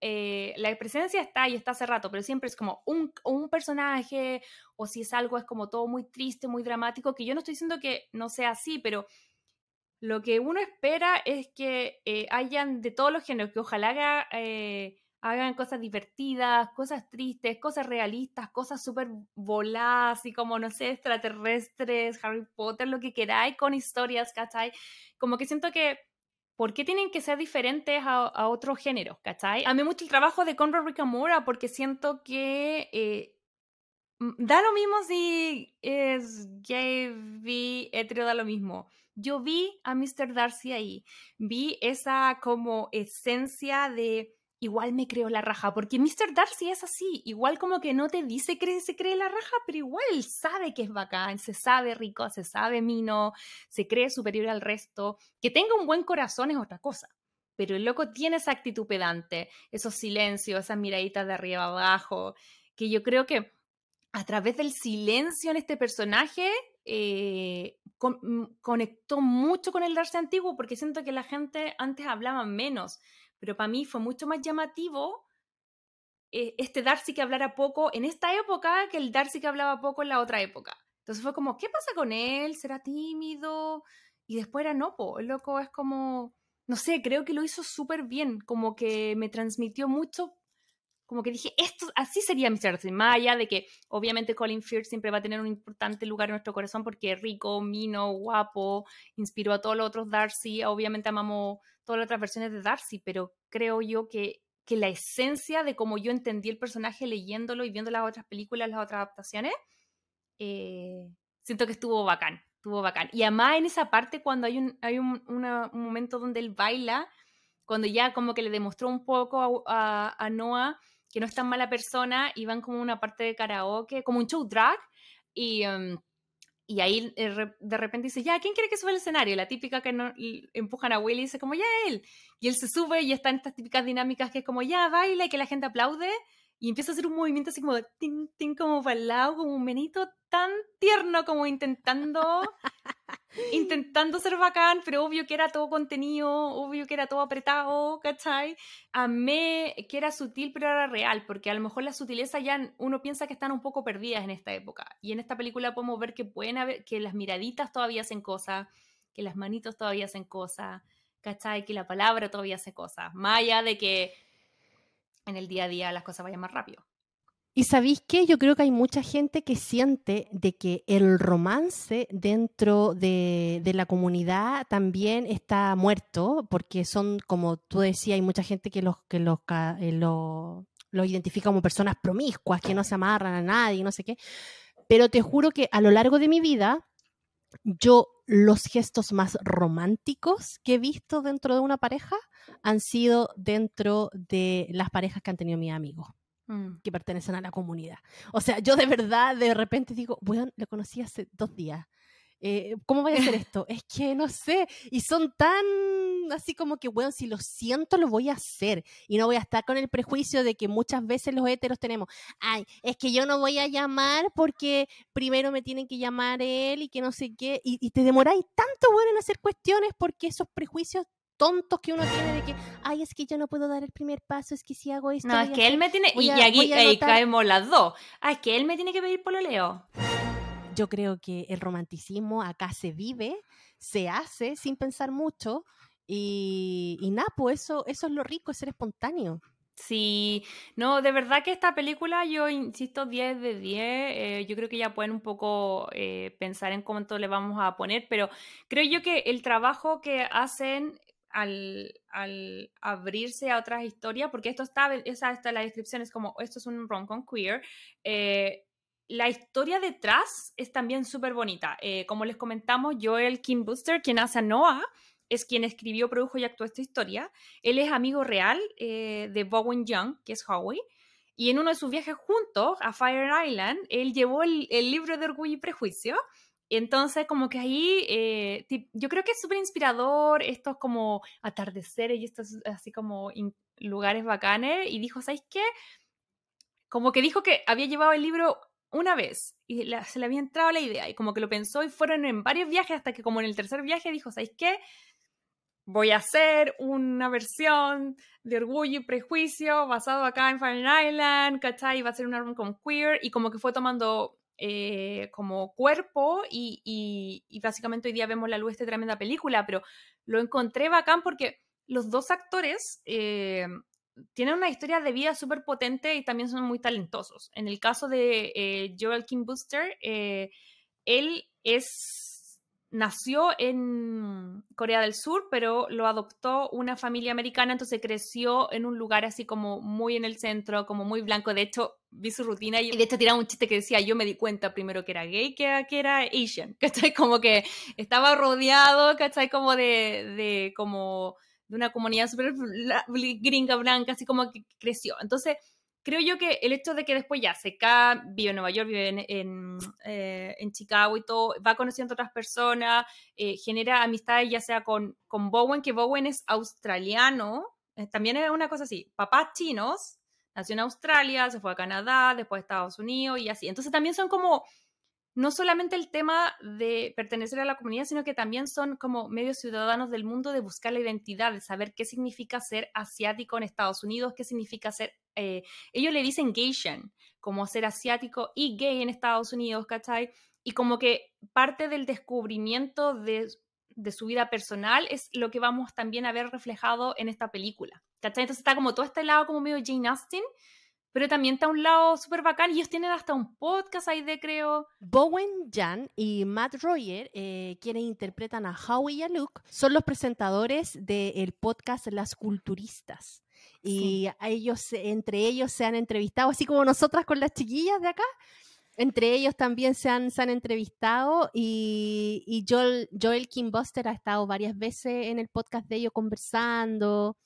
eh, la presencia está ahí, está hace rato, pero siempre es como un, un, personaje, o si es algo, es como todo muy triste, muy dramático, que yo no estoy diciendo que no sea así, pero lo que uno espera es que eh, hayan de todos los géneros, que ojalá eh, hagan cosas divertidas, cosas tristes, cosas realistas, cosas súper voladas, así como, no sé, extraterrestres, Harry Potter, lo que queráis, con historias, ¿cachai? Como que siento que ¿por qué tienen que ser diferentes a, otros géneros? ¿Cachai? A mí mucho el trabajo de Conrad Ricamora porque siento que eh, da lo mismo si es gay, hetero, da lo mismo. Yo vi a Mr. Darcy ahí, vi esa como esencia de igual me creo la raja, porque Mr. Darcy es así, igual como que no te dice que se cree la raja, pero igual sabe que es bacán, se sabe rico, se sabe mino, se cree superior al resto, que tenga un buen corazón es otra cosa. Pero el loco tiene esa actitud pedante, esos silencios, esas miraditas de arriba abajo, que yo creo que a través del silencio en este personaje eh, mm, conectó mucho con el Darcy antiguo porque siento que la gente antes hablaba menos pero para mí fue mucho más llamativo eh, este Darcy que hablara poco en esta época que el Darcy que hablaba poco en la otra época. Entonces fue como, ¿qué pasa con él? ¿Será tímido? Y después era no, po. el loco es como, no sé, creo que lo hizo súper bien, como que me transmitió mucho, como que dije, esto, así sería Mr. Darcy, de que obviamente Colin Firth siempre va a tener un importante lugar en nuestro corazón porque rico, mino, guapo, inspiró a todos los otros Darcy, obviamente amamos todas las otras versiones de Darcy, pero creo yo que, que la esencia de cómo yo entendí el personaje leyéndolo y viendo las otras películas, las otras adaptaciones, eh, siento que estuvo bacán, estuvo bacán. Y además en esa parte cuando hay un, hay un, momento donde él baila, cuando ya como que le demostró un poco a, Noah que no es tan mala persona, y van como una parte de karaoke, como un show drag, y... Em, y ahí eh, de repente dice, ya, ¿quién quiere que suba al escenario? La típica que no, empujan a Willy y dice como, ya él. Y él se sube y están estas típicas dinámicas que es como, ya, baila y que la gente aplaude. Y empieza a hacer un movimiento así como de tin, tin, como para el lado, como un menito tan tierno como intentando intentando ser bacán, pero obvio que era todo contenido, obvio que era todo apretado, ¿cachai? Amé que era sutil, pero era real, porque a lo mejor la sutileza ya uno piensa que están un poco perdidas en esta época. Y en esta película podemos ver que pueden que las miraditas todavía hacen cosas, que las manitos todavía hacen cosas, ¿cachai? Que la palabra todavía hace cosas, más allá de que en el día a día las cosas vayan más rápido. Y sabéis qué, yo creo que hay mucha gente que siente de que el romance dentro de, la comunidad también está muerto, porque son, como tú decías, hay mucha gente que los, que los, eh, lo, identifica como personas promiscuas, que no se amarran a nadie, no sé qué. Pero te juro que a lo largo de mi vida, yo los gestos más románticos que he visto dentro de una pareja han sido dentro de las parejas que han tenido mis amigos. Mm. que pertenecen a la comunidad. O sea, yo de verdad de repente digo, bueno, lo conocí hace dos días. Eh, ¿Cómo voy a hacer esto? es que no sé. Y son tan así como que, bueno, si lo siento, lo voy a hacer. Y no voy a estar con el prejuicio de que muchas veces los héteros tenemos, ay, es que yo no voy a llamar porque primero me tienen que llamar él y que no sé qué. Y, te demoráis tanto, bueno, en hacer cuestiones porque esos prejuicios tontos que uno tiene de que, ay, es que yo no puedo dar el primer paso, es que si hago esto. No, es que él me tiene. y, aquí ahí caemos las dos. Ah, es que él me tiene que pedir pololeo. Yo creo que el romanticismo acá se vive, se hace sin pensar mucho. Y, y nada, pues eso, eso es lo rico, es ser espontáneo. Sí, no, de verdad que esta película, yo insisto, 10 de 10, eh, yo creo que ya pueden un poco eh, pensar en cuánto le vamos a poner, pero creo yo que el trabajo que hacen al, abrirse a otras historias, porque esto está, esa está la descripción, es como, esto es un rom con queer, eh, la historia detrás es también súper bonita. como les comentamos, Joel Kim Booster, quien hace a Noah, es quien escribió, produjo y actuó esta historia. Él es amigo real eh, de Bowen Young, que es Howie, y en uno de sus viajes juntos a Fire Island, él llevó el, libro de Orgullo y Prejuicio. Entonces, como que ahí, eh, yo creo que es súper inspirador estos como atardeceres y estos así como lugares bacanes. Y dijo, ¿sabes qué? Como que dijo que había llevado el libro una vez y se le había entrado la idea y como que lo pensó y fueron en varios viajes hasta que como en el tercer viaje dijo, ¿sabes qué? voy a hacer una versión de Orgullo y Prejuicio basado acá en Fire Island, ¿cachai? Va a ser un álbum con queer y como que fue tomando eh, como cuerpo y, básicamente hoy día vemos la luz de esta tremenda película, pero lo encontré bacán porque los dos actores eh, tienen una historia de vida súper potente y también son muy talentosos. En el caso de eh, Joel Kim Booster, él es nació en Corea del Sur, pero lo adoptó una familia americana, entonces creció en un lugar así como muy en el centro, como muy blanco. De hecho, vi su rutina y de hecho tiraba un chiste que decía, yo me di cuenta primero que era gay que, que era Asian, ¿cachai? Como que estaba rodeado, ¿cachai? Como de, de como de una comunidad súper gringa blanca, así como que creció. Entonces, creo yo que el hecho de que después ya se vive en Nueva York, vive en, eh, en, Chicago y todo, va conociendo a otras personas, eh, genera amistades ya sea con, con Bowen, que Bowen es australiano, eh, también es una cosa así, papás chinos, nació en Australia, se fue a Canadá, después a Estados Unidos y así. Entonces también son como no solamente el tema de pertenecer a la comunidad, sino que también son como medios ciudadanos del mundo de buscar la identidad, de saber qué significa ser asiático en Estados Unidos, qué significa ser, eh, ellos le dicen Gayshan, como ser asiático y gay en Estados Unidos, ¿cachai? Y como que parte del descubrimiento de, de su vida personal es lo que vamos también a ver reflejado en esta película, ¿cachai? Entonces está como todo este lado como medio Jane Austen, pero también está un lado súper bacán y ellos tienen hasta un podcast ahí de creo. Bowen Jan y Matt Royer, eh, quienes interpretan a Howie y a Luke, son los presentadores del podcast Las Culturistas. Y ellos, entre ellos se han entrevistado, así como nosotras con las chiquillas de acá. Entre ellos también se han, se han entrevistado y, y Joel, Joel Kim Buster ha estado varias veces en el podcast de ellos conversando.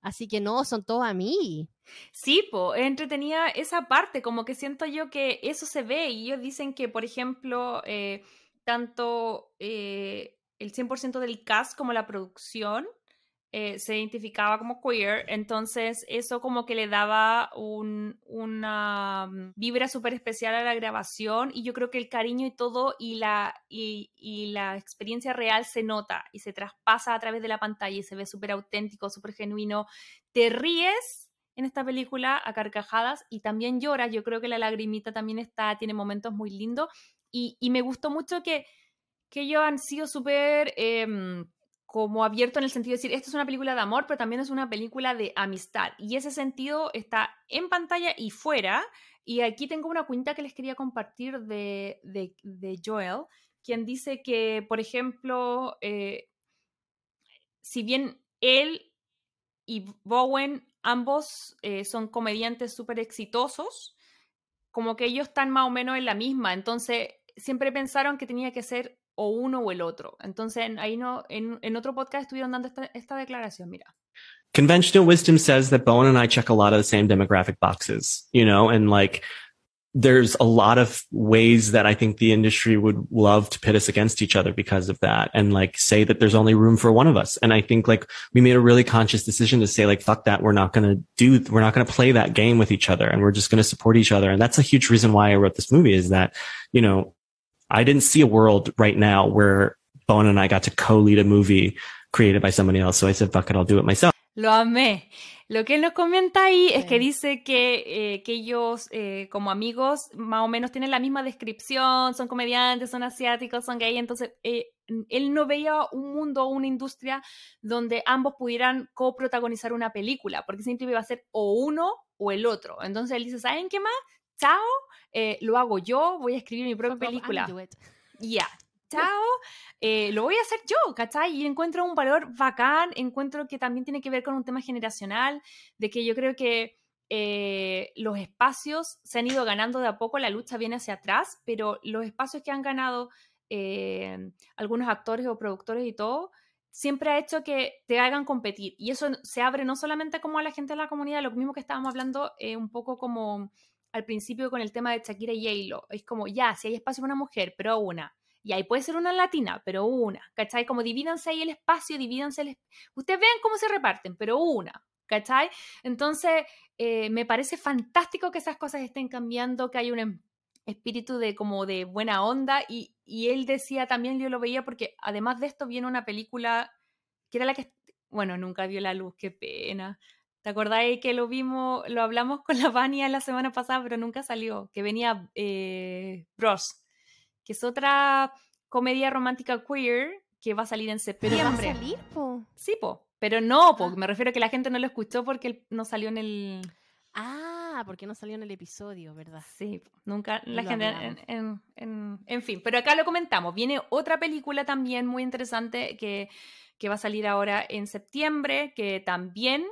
Así que no, son todos a mí. Sí, po, entretenía esa parte, como que siento yo que eso se ve y ellos dicen que, por ejemplo, eh, tanto eh, el 100% del cast como la producción eh, se identificaba como queer, entonces eso como que le daba una mm, vibra súper especial a la grabación y yo creo que el cariño y todo y la, y, la experiencia real se nota y se traspasa a través de la pantalla y se ve súper auténtico, súper genuino. Te ríes en esta película a carcajadas y también lloras, yo creo que la lagrimita también está, tiene momentos muy lindos y, y me gustó mucho que, que ellos han sido súper... Eh, como abierto en el sentido de decir, esta es una película de amor, pero también es una película de amistad. Y ese sentido está en pantalla y fuera. Y aquí tengo una cuenta que les quería compartir de, de, Joel, quien dice que, por ejemplo, eh, si bien él y Bowen ambos eh, son comediantes súper exitosos, como que ellos están más o menos en la misma. Entonces, siempre pensaron que tenía que ser o uno o el otro. Entonces, ahí no, en, en otro podcast estuvieron dando esta, esta declaración, mira. Conventional wisdom says that Bowen and I check a lot of the same demographic boxes, you know, and like there's a lot of ways that I think the industry would love to pit us against each other because of that and like say that there's only room for one of us. And I think like we made a really conscious decision to say like, fuck that. We're not going to do, we're not going to play that game with each other and we're just going to support each other. And that's a huge reason why I wrote this movie is that, you know, I didn't see a world right now where Bowen and I got to co-lead a movie created by somebody else. So I said, fuck it, I'll do it myself. Lo amé. Lo que él nos comenta ahí es que dice que, eh, que ellos, eh, como amigos, más o menos tienen la misma descripción, son comediantes, son asiáticos, son gay, entonces eh, él no veía un mundo o una industria donde ambos pudieran coprotagonizar una película, porque siempre iba a ser o uno o el otro. Entonces él dice, ¿saben qué más? Chao, lo hago yo, voy a escribir mi propia película. Ya, chao, eh, lo voy a hacer yo, ¿cachai? Y encuentro un valor bacán, encuentro que también tiene que ver con un tema generacional, de que yo creo que eh, los espacios se han ido ganando de a poco, la lucha viene hacia atrás, pero los espacios que han ganado eh, algunos actores o productores y todo, siempre ha hecho que te hagan competir. Y eso se abre no solamente como a la gente de la comunidad, lo mismo que estábamos hablando un poco como al principio con el tema de Shakira y J-Lo. Es como, ya, si hay espacio para una mujer, pero una. Y ahí puede ser una latina, pero una, ¿cachai? Como divídanse ahí el espacio, divídanse el... Ustedes vean cómo se reparten, pero una, ¿cachai? Entonces, eh, me parece fantástico que esas cosas estén cambiando, que hay un espíritu de como de buena onda y, y él decía también, yo lo veía porque además de esto viene una película que era la que, bueno, nunca vio la luz, qué pena. ¿Te acordáis que lo vimos, lo hablamos con la Vania la semana pasada, pero nunca salió? Que venía eh, Bros que es otra comedia romántica queer que va a salir en septiembre. ¿Pero va a salir, po? Sí, po. Pero no, po. Ah. Me refiero a que la gente no lo escuchó porque no salió en el... Ah, porque no salió en el episodio, ¿verdad? Sí, nunca la gente... En, en, en, fin, pero acá lo comentamos. Viene otra película también muy interesante que, que va a salir ahora en septiembre, que también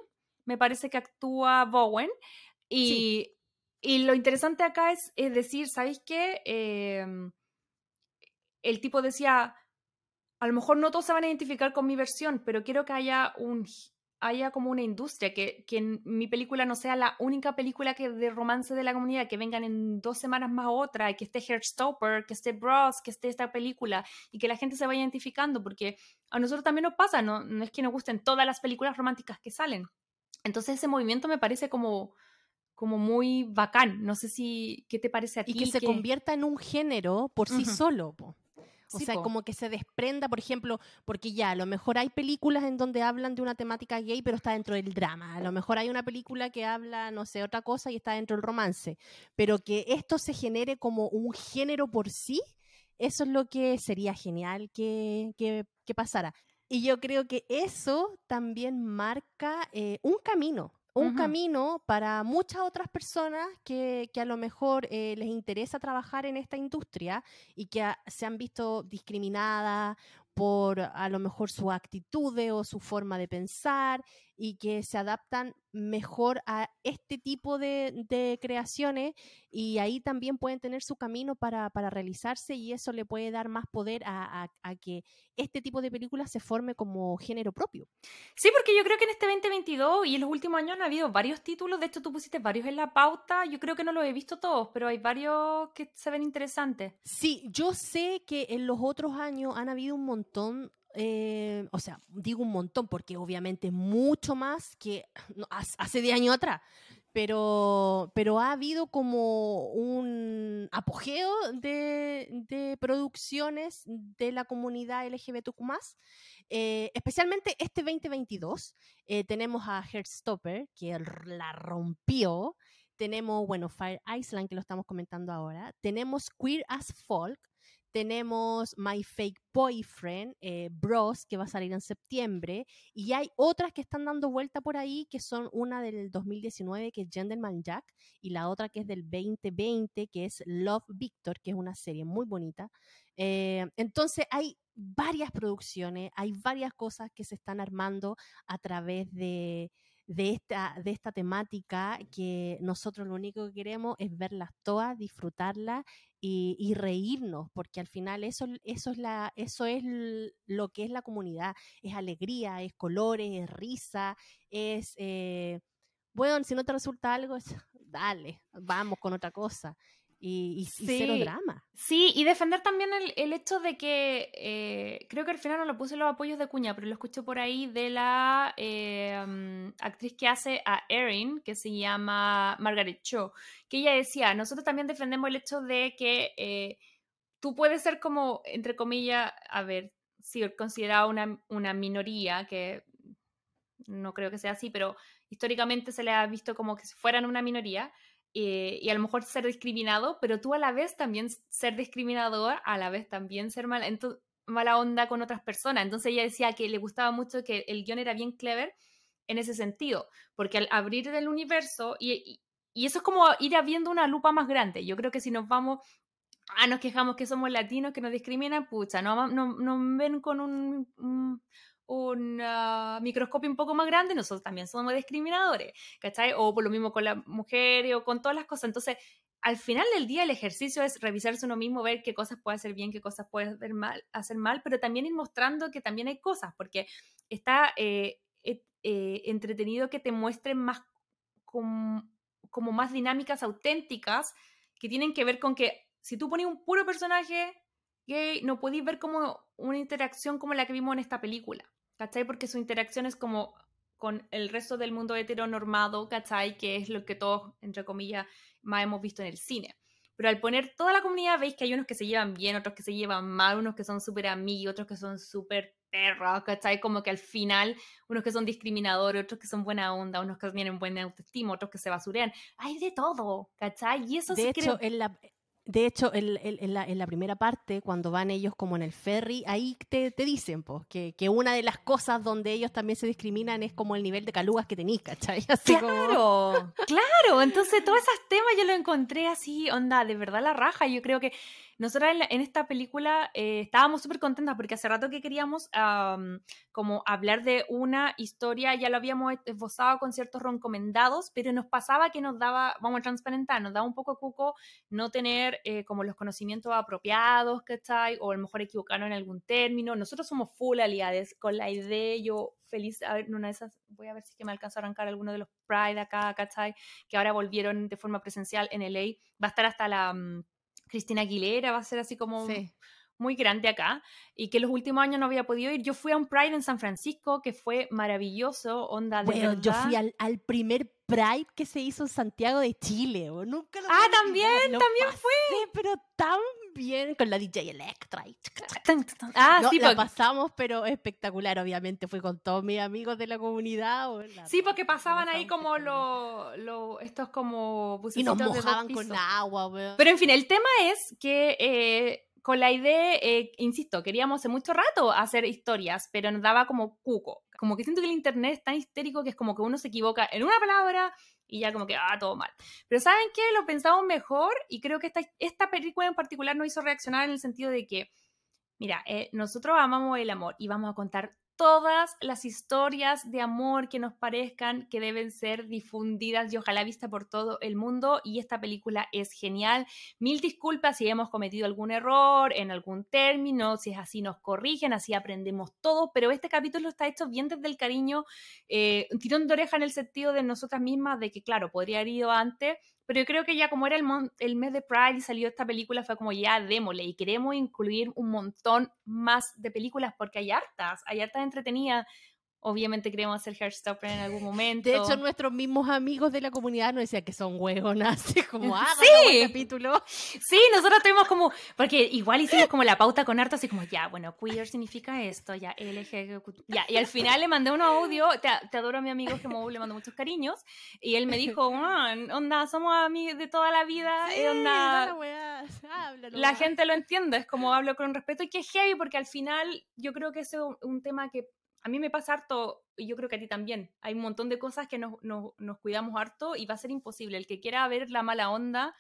me parece que actúa Bowen. Y, y lo interesante acá es, es decir, ¿sabéis qué? Eh, el tipo decía, a lo mejor no todos se van a identificar con mi versión, pero quiero que haya un haya como una industria, que, que mi película no sea la única película que de romance de la comunidad, que vengan en dos semanas más otra, que esté Heartstopper, que esté Bros, que esté esta película, y que la gente se vaya identificando, porque a nosotros también nos pasa, no, no es que nos gusten todas las películas románticas que salen. Entonces ese movimiento me parece como, como muy bacán. No sé si, ¿qué te parece a ti? Y que se convierta en un género por sí solo. Po. O sea, como que se desprenda, por ejemplo, porque ya, a lo mejor hay películas en donde hablan de una temática gay, pero está dentro del drama. A lo mejor hay una película que habla, no sé, otra cosa y está dentro del romance. Pero que esto se genere como un género por sí, eso es lo que sería genial que, que, pasara. Y yo creo que eso también marca eh, un camino un camino para muchas otras personas que, a lo mejor eh, les interesa trabajar en esta industria y que se han visto discriminadas por a lo mejor su actitud o su forma de pensar y que se adaptan mejor a este tipo de, creaciones y ahí también pueden tener su camino para, realizarse y eso le puede dar más poder a, que este tipo de películas se forme como género propio. Sí, porque yo creo que en este 2022 y en los últimos años han habido varios títulos, de hecho tú pusiste varios en la pauta, yo creo que no los he visto todos, pero hay varios que se ven interesantes. Sí, yo sé que en los otros años han habido un montón eh, o sea, digo un montón porque obviamente mucho más que hace de años atrás, pero, pero ha habido como un apogeo de, producciones de la comunidad LGBTQ+, eh, especialmente este 2022 eh, tenemos a Heartstopper, que la rompió, tenemos, bueno, Fire Island, que lo estamos comentando ahora, tenemos Queer as Folk, tenemos My Fake Boyfriend, eh, Bros, que va a salir en septiembre, y hay otras que están dando vuelta por ahí, que son una del 2019, que es Gentleman Jack, y la otra que es del 2020, que es Love Victor, que es una serie muy bonita. Eh, entonces hay varias producciones, hay varias cosas que se están armando a través de, de esta, de esta temática que nosotros lo único que queremos es verlas todas, disfrutarlas y, reírnos, porque al final eso, eso, es la, eso es lo que es la comunidad, es alegría, es colores, es risa, es... Eh, bueno, si no te resulta algo, dale, vamos con otra cosa. Y, cero drama. Sí, y defender también el, hecho de que eh, creo que al final no lo puse los apoyos de cuña, pero lo escuché por ahí de la eh, mm, actriz que hace a Erin, que se llama Margaret Cho, que ella decía, nosotros también defendemos el hecho de que eh, tú puedes ser como, entre comillas, a ver, considerado una, una minoría, que no creo que sea así, pero históricamente se le ha visto como que fueran una minoría, eh, y a lo mejor ser discriminado, pero tú a la vez también ser discriminador, a la vez también ser mala, mala onda con otras personas. Entonces ella decía que le gustaba mucho que el guion era bien clever en ese sentido, porque al abrir el universo, y, y, eso es como ir viendo una lupa más grande. Yo creo que si nos vamos ah, nos quejamos que somos latinos, que nos discriminan, pucha, no, no, nos ven con un ah, microscopio un poco más grande, nosotros también somos discriminadores, ¿cachai? O por lo mismo con las mujeres o con todas las cosas. Entonces, al final del día el ejercicio es revisarse uno mismo, ver qué cosas puede hacer bien, qué cosas puede hacer mal, hacer mal pero también ir mostrando que también hay cosas, porque está eh, eh, entretenido que te muestren más como más dinámicas auténticas que tienen que ver con que si tú pones un puro personaje gay, no podéis ver como una interacción como la que vimos en esta película. ¿Cachai? Porque su interacción es como con el resto del mundo heteronormado, ¿cachai? Que es lo que todos, entre comillas, más hemos visto en el cine. Pero al poner toda la comunidad, veis que hay unos que se llevan bien, otros que se llevan mal, unos que son súper amigos, otros que son súper perros, ¿cachai? Como que al final, unos que son discriminadores, otros que son buena onda, unos que tienen buena autoestima, otros que se basurean. Hay de todo, ¿cachai? Y eso de hecho, en la, de hecho, en, la, primera parte, cuando van ellos como en el ferry, ahí te, dicen pues, que, una de las cosas donde ellos también se discriminan es como el nivel de calugas que tenéis, ¿cachai? claro, claro. Entonces, todos esos temas yo lo encontré así, onda, de verdad la raja. Yo creo que nosotros en, esta película eh, estábamos súper contentas porque hace rato que queríamos como hablar de una historia, ya lo habíamos esbozado con ciertos recomendados, pero nos pasaba que nos daba, vamos a transparentar, nos daba un poco cuco no tener eh, como los conocimientos apropiados, ¿cachai? O a lo mejor equivocarnos en algún término. Nosotros somos full aliades con la idea, yo feliz, a ver, una de esas, voy a ver si que me alcanza a arrancar alguno de los Pride acá, ¿cachai? Que ahora volvieron de forma presencial en LA. Va a estar hasta la mm, Cristina Aguilera va a ser así como muy grande acá y que los últimos años no había podido ir. Yo fui a un Pride en San Francisco que fue maravilloso, onda de bueno, yo fui al, primer Pride que se hizo en Santiago de Chile, nunca lo Ah, también, también fue. pero tan bien con la DJ Electra. Ah, sí, la pasamos, pero espectacular, obviamente, fue con todos mis amigos de la comunidad. sí, porque pasaban ahí como los, lo, estos como Y nos mojaban con agua, Pero en fin, el tema es que eh, con la idea, eh, insisto, queríamos hace mucho rato hacer historias, pero nos daba como cuco. Como que siento que el internet es tan histérico que es como que uno se equivoca en una palabra y ya como que, ah, todo mal. Pero ¿saben qué? Lo pensamos mejor y creo que esta, esta película en particular nos hizo reaccionar en el sentido de que, mira, eh, nosotros amamos el amor y vamos a contar todas las historias de amor que nos parezcan que deben ser difundidas y ojalá vista por todo el mundo. Y esta película es genial. Mil disculpas si hemos cometido algún error en algún término, si es así nos corrigen, así aprendemos todo, pero este capítulo está hecho bien desde el cariño, eh, tirón de oreja en el sentido de nosotras mismas, de que claro, podría haber ido antes, pero yo creo que ya como era el, el, mes de Pride y salió esta película, fue como ya démosle y queremos incluir un montón más de películas porque hay hartas, hay hartas entretenidas. Obviamente queremos hacer Heartstopper en algún momento. De hecho, nuestros mismos amigos de la comunidad nos decían que son hueonas, así como, ah, sí. capítulo. Sí, nosotros tuvimos como, porque igual hicimos como la pauta con harto, así como, ya, bueno, queer significa esto, ya, LG, ya, y al final le mandé un audio, te, te adoro a mi amigo que le mando muchos cariños, y él me dijo, ah, onda, somos amigos de toda la vida, sí, onda, la, la gente lo entiende, es como hablo con respeto, y que es heavy, porque al final yo creo que es un tema que a mí me pasa harto, y yo creo que a ti también, hay un montón de cosas que nos, cuidamos harto y va a ser imposible. El que quiera ver la mala onda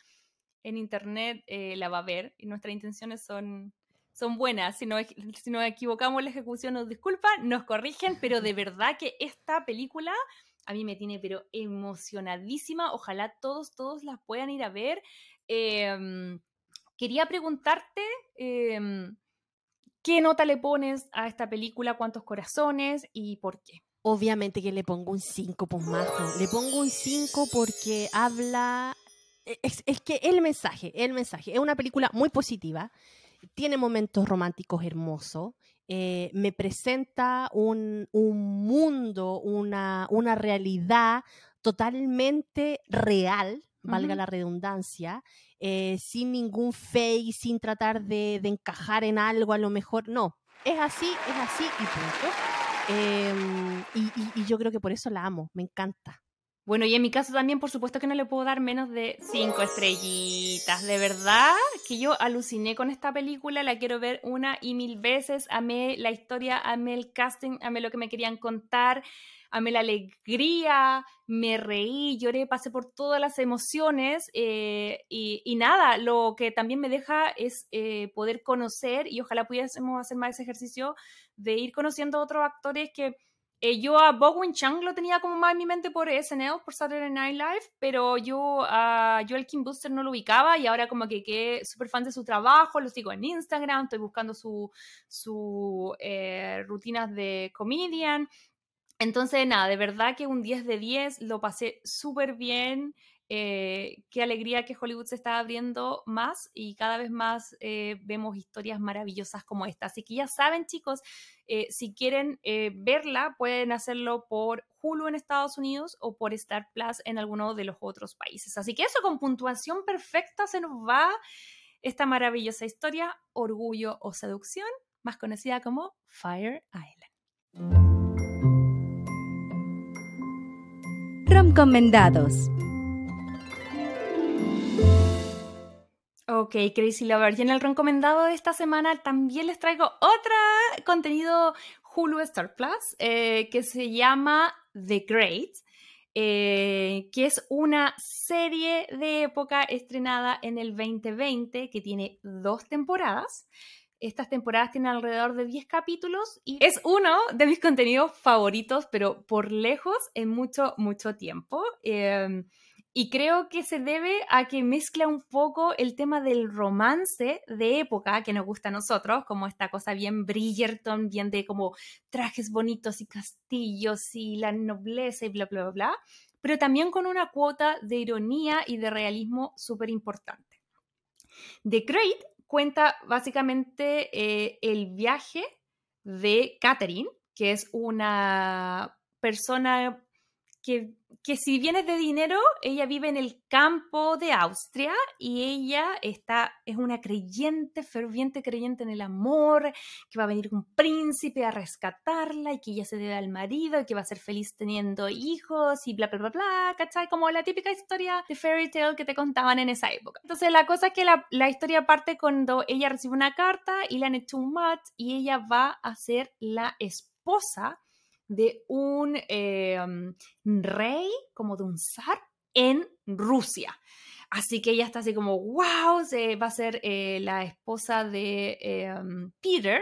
en internet eh, la va a ver y nuestras intenciones son, son buenas. Si, si nos equivocamos en la ejecución, nos disculpan, nos corrigen, pero de verdad que esta película a mí me tiene pero emocionadísima. Ojalá todos, todos las puedan ir a ver. Em, quería preguntarte... Em, ¿Qué nota le pones a esta película? ¿Cuántos corazones? ¿Y por qué? Obviamente que le pongo un 5, pues majo. Le pongo un 5 porque habla... E, es, que el mensaje, el mensaje, es una película muy positiva, tiene momentos románticos hermosos, eh, me presenta un, un mundo, una, una, realidad totalmente real, valga la redundancia, eh, sin ningún fake, sin tratar de, encajar en algo, a lo mejor no. es así, es así y punto. Em, y, yo creo que por eso la amo, me encanta. Bueno, y en mi caso también, por supuesto que no le puedo dar menos de cinco estrellitas. De verdad que yo aluciné con esta película, la quiero ver una y mil veces. Amé la historia, amé el casting, amé lo que me querían contar amé la alegría, me reí, lloré, pasé por todas las emociones eh, y, nada, lo que también me deja es eh, poder conocer y ojalá pudiésemos hacer más ese ejercicio de ir conociendo a otros actores que eh, yo a Bowen Chang lo tenía como más en mi mente por SNL, por Saturday Night Live, pero yo a Joel Kim Booster no lo ubicaba y ahora como que quedé súper fan de su trabajo, lo sigo en Instagram, estoy buscando su, su rutinas de comedian entonces, nada, de verdad que un 10 de 10, lo pasé súper bien. Eh, qué alegría que Hollywood se está abriendo más y cada vez más eh, vemos historias maravillosas como esta. Así que ya saben, chicos, eh, si quieren verla, pueden hacerlo por Hulu en Estados Unidos o por Star Plus en alguno de los otros países. Así que eso, con puntuación perfecta, se nos va esta maravillosa historia, Orgullo o Seducción, más conocida como Fire Island. Recomendados. Ok, Crazy Lover. Y en el recomendado de esta semana también les traigo otro contenido Hulu Star Plus eh, que se llama The Great, eh, que es una serie de época estrenada en el 2020 que tiene dos temporadas. Estas temporadas tienen alrededor de 10 capítulos y es uno de mis contenidos favoritos, pero por lejos en mucho, mucho tiempo. Em, y creo que se debe a que mezcla un poco el tema del romance de época que nos gusta a nosotros, como esta cosa bien Bridgerton, bien de como trajes bonitos y castillos y la nobleza y bla, bla, bla, bla, pero también con una cuota de ironía y de realismo súper importante. The Great cuenta básicamente eh, el viaje de Catherine, que es una persona que que si viene de dinero, ella vive en el campo de Austria y ella está, es una creyente, ferviente creyente en el amor, que va a venir un príncipe a rescatarla y que ella se debe al marido y que va a ser feliz teniendo hijos y bla, bla, bla, bla, ¿cachai? Como la típica historia de fairy tale que te contaban en esa época. Entonces la cosa es que la, la historia parte cuando ella recibe una carta y le han hecho un match y ella va a ser la esposa de un em, rey, como de un zar, en Rusia. Así que ella está así como, wow, se va a ser eh, la esposa de em, Peter,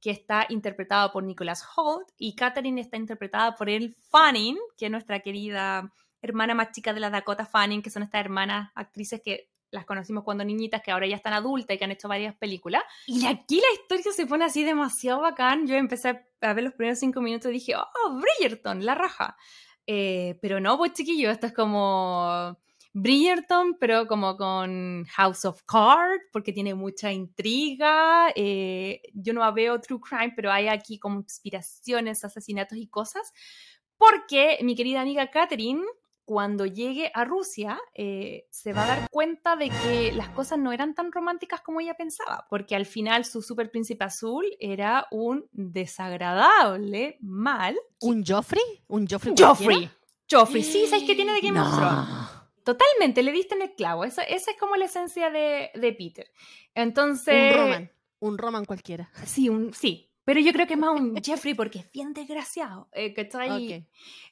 que está interpretado por Nicholas Holt, y Catherine está interpretada por el Fanning, que es nuestra querida hermana más chica de la Dakota Fanning, que son estas hermanas actrices que las conocimos cuando niñitas, que ahora ya están adultas y que han hecho varias películas. Y aquí la historia se pone así demasiado bacán. Yo empecé a ver los primeros cinco minutos y dije, oh, Bridgerton, la raja. Eh, pero no, pues chiquillo, esto es como Bridgerton, pero como con House of Cards, porque tiene mucha intriga. Eh, yo no veo True Crime, pero hay aquí conspiraciones, asesinatos y cosas. Porque mi querida amiga Catherine cuando llegue a Rusia, eh, se va a dar cuenta de que las cosas no eran tan románticas como ella pensaba, porque al final su super príncipe azul era un desagradable mal. ¿Un Joffrey? ¿Un Joffrey? Joffrey. Joffrey, sí, ¿sabes qué tiene de Game of Totalmente, le diste en el clavo. Esa, esa es como la esencia de, de, Peter. Entonces. Un Roman. Un Roman cualquiera. Sí, un, sí. Pero yo creo que es más un Jeffrey porque es bien desgraciado. Eh, ahí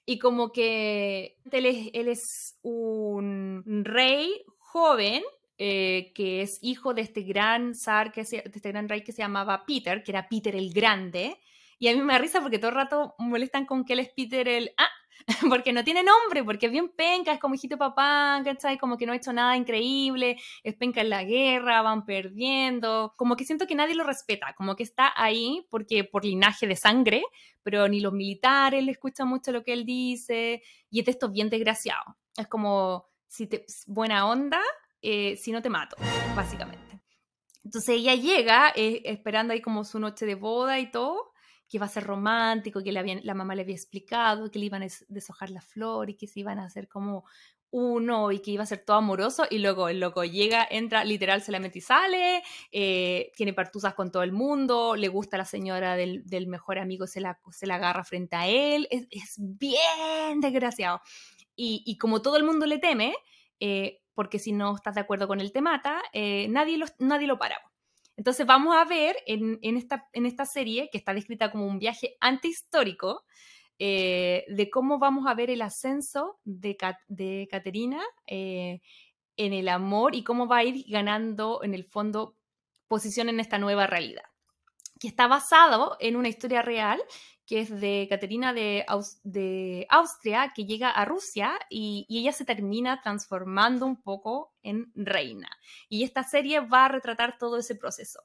Y como que él es, un rey joven eh, que es hijo de este gran zar, que de este gran rey que se llamaba Peter, que era Peter el Grande. Y a mí me da risa porque todo el rato molestan con que él es Peter el... Ah, porque no tiene nombre, porque es bien penca, es como hijito papá, ¿cachai? Como que no ha hecho nada increíble, es penca en la guerra, van perdiendo, como que siento que nadie lo respeta, como que está ahí porque por linaje de sangre, pero ni los militares le escuchan mucho lo que él dice, y es de esto bien desgraciado. Es como, si te, buena onda, eh, si no te mato, básicamente. Entonces ella llega eh, esperando ahí como su noche de boda y todo, que iba a ser romántico, que la mamá le había explicado, que le iban a deshojar la flor y que se iban a hacer como uno y que iba a ser todo amoroso y luego el loco llega, entra, literal se la mete y sale, eh, tiene partusas con todo el mundo, le gusta a la señora del, mejor amigo, se la, se la agarra frente a él, es, bien desgraciado. Y, como todo el mundo le teme, eh, porque si no estás de acuerdo con él te mata, eh, nadie, lo, nadie lo para. Entonces vamos a ver en, esta, en esta serie, que está descrita como un viaje antihistórico, eh, de cómo vamos a ver el ascenso de, de Caterina eh, en el amor y cómo va a ir ganando en el fondo posición en esta nueva realidad, que está basado en una historia real que es de Caterina de, de Austria, que llega a Rusia y, y, ella se termina transformando un poco en reina. Y esta serie va a retratar todo ese proceso.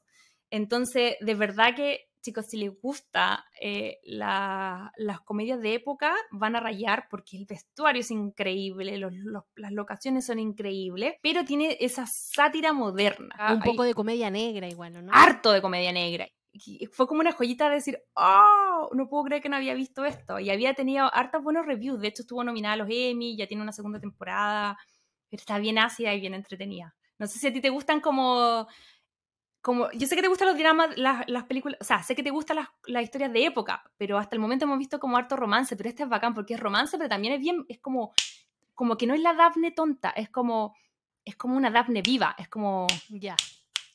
Entonces, de verdad que chicos, si les gusta eh, las comedias de época, van a rayar porque el vestuario es increíble, las locaciones son increíbles, pero tiene esa sátira moderna. Un poco de comedia negra igual, ¿no? Harto de comedia negra. Fue como una joyita de decir, oh, no puedo creer que no había visto esto. Y había tenido hartos buenos reviews. De hecho, estuvo nominada a los Emmy, ya tiene una segunda temporada. Pero está bien ácida y bien entretenida. No sé si a ti te gustan como como, yo sé que te gustan los dramas, las, las películas, o sea, sé que te gustan las, las, historias de época, pero hasta el momento hemos visto como harto romance, pero este es bacán porque es romance, pero también es bien, es como, como que no es la Daphne tonta, es como, es como una Daphne viva, es como, ya,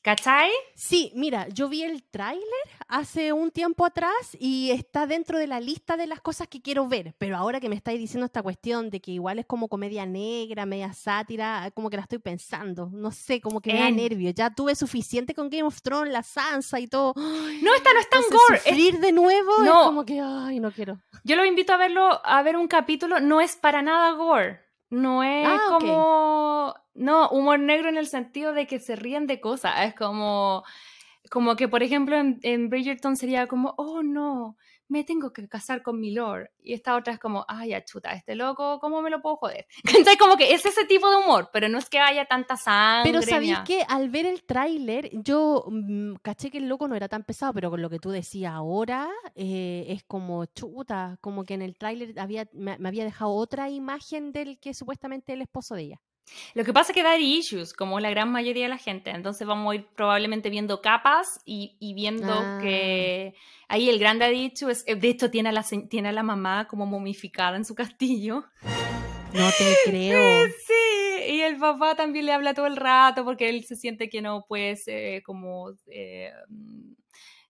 ¿Cachai? Sí, mira, yo vi el tráiler hace un tiempo atrás y está dentro de la lista de las cosas que quiero ver, pero ahora que me estáis diciendo esta cuestión de que igual es como comedia negra, media sátira, como que la estoy pensando, no sé, como que me da nervio. Ya tuve suficiente con Game of Thrones, la Sansa y todo. No, esta no es tan gore. Sufrir de nuevo no. es como que, ay, no quiero. Yo lo invito a verlo, a ver un capítulo, no es para nada gore. No es ah, como no, humor negro en el sentido de que se ríen de cosas. Es como, como que, por ejemplo, en, en Bridgerton sería como, oh no, me tengo que casar con mi lord. Y esta otra es como, ay, chuta, este loco, ¿cómo me lo puedo joder? Entonces, como que es ese tipo de humor, pero no es que haya tanta sangre. Pero sabéis que al ver el tráiler, yo mm, caché que el loco no era tan pesado, pero con lo que tú decías ahora, eh, es como chuta, como que en el tráiler había, me, me había dejado otra imagen del que supuestamente el esposo de ella. Lo que pasa es que da issues, como la gran mayoría de la gente. Entonces vamos a ir probablemente viendo capas y, viendo ah. que ahí el gran daddy issues, eh, de hecho tiene a, la, tiene a la mamá como momificada en su castillo. No te creo. Sí, y el papá también le habla todo el rato porque él se siente que no puede como... Eh,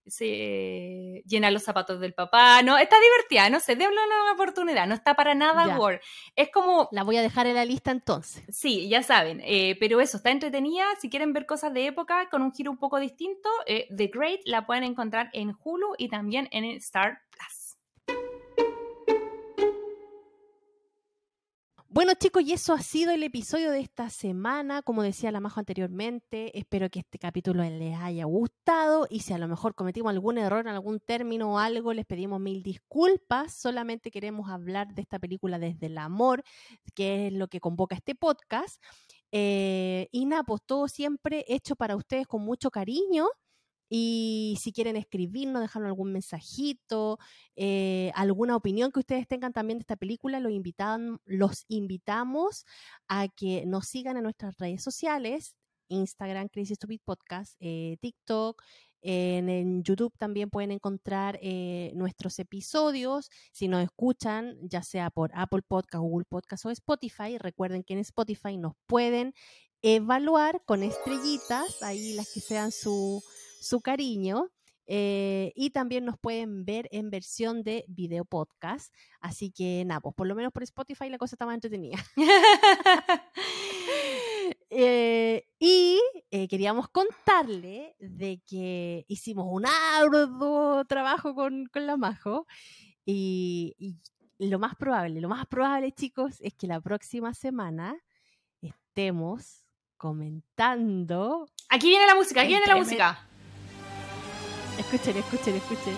se llena los zapatos del papá, no, está divertida, no sé, démosle una oportunidad, no está para nada gore. Es como... La voy a dejar en la lista entonces. Sí, ya saben, eh, pero eso, está entretenida, si quieren ver cosas de época con un giro un poco distinto, eh, The Great la pueden encontrar en Hulu y también en Star Plus. Bueno chicos, y eso ha sido el episodio de esta semana. Como decía la Majo anteriormente, espero que este capítulo les haya gustado y si a lo mejor cometimos algún error en algún término o algo, les pedimos mil disculpas. Solamente queremos hablar de esta película desde el amor, que es lo que convoca este podcast. Eh, y nada, pues todo siempre hecho para ustedes con mucho cariño. Y si quieren escribirnos, dejarnos algún mensajito, eh, alguna opinión que ustedes tengan también de esta película, los, invitan, invitamos a que nos sigan en nuestras redes sociales, Instagram, Crazy Stupid Podcast, eh, TikTok, en, YouTube también pueden encontrar eh, nuestros episodios. Si nos escuchan, ya sea por Apple Podcast, Google Podcast o Spotify, recuerden que en Spotify nos pueden evaluar con estrellitas, ahí las que sean su, su cariño. Eh, y también nos pueden ver en versión de video podcast. Así que nada, pues por lo menos por Spotify la cosa está más entretenida. Eh, y eh, queríamos contarle de que hicimos un arduo trabajo con, la Majo. Y, y, lo más probable, lo más probable, chicos, es que la próxima semana estemos comentando. Aquí viene la música, aquí viene la música. Escuchen, escuchen, escuchen.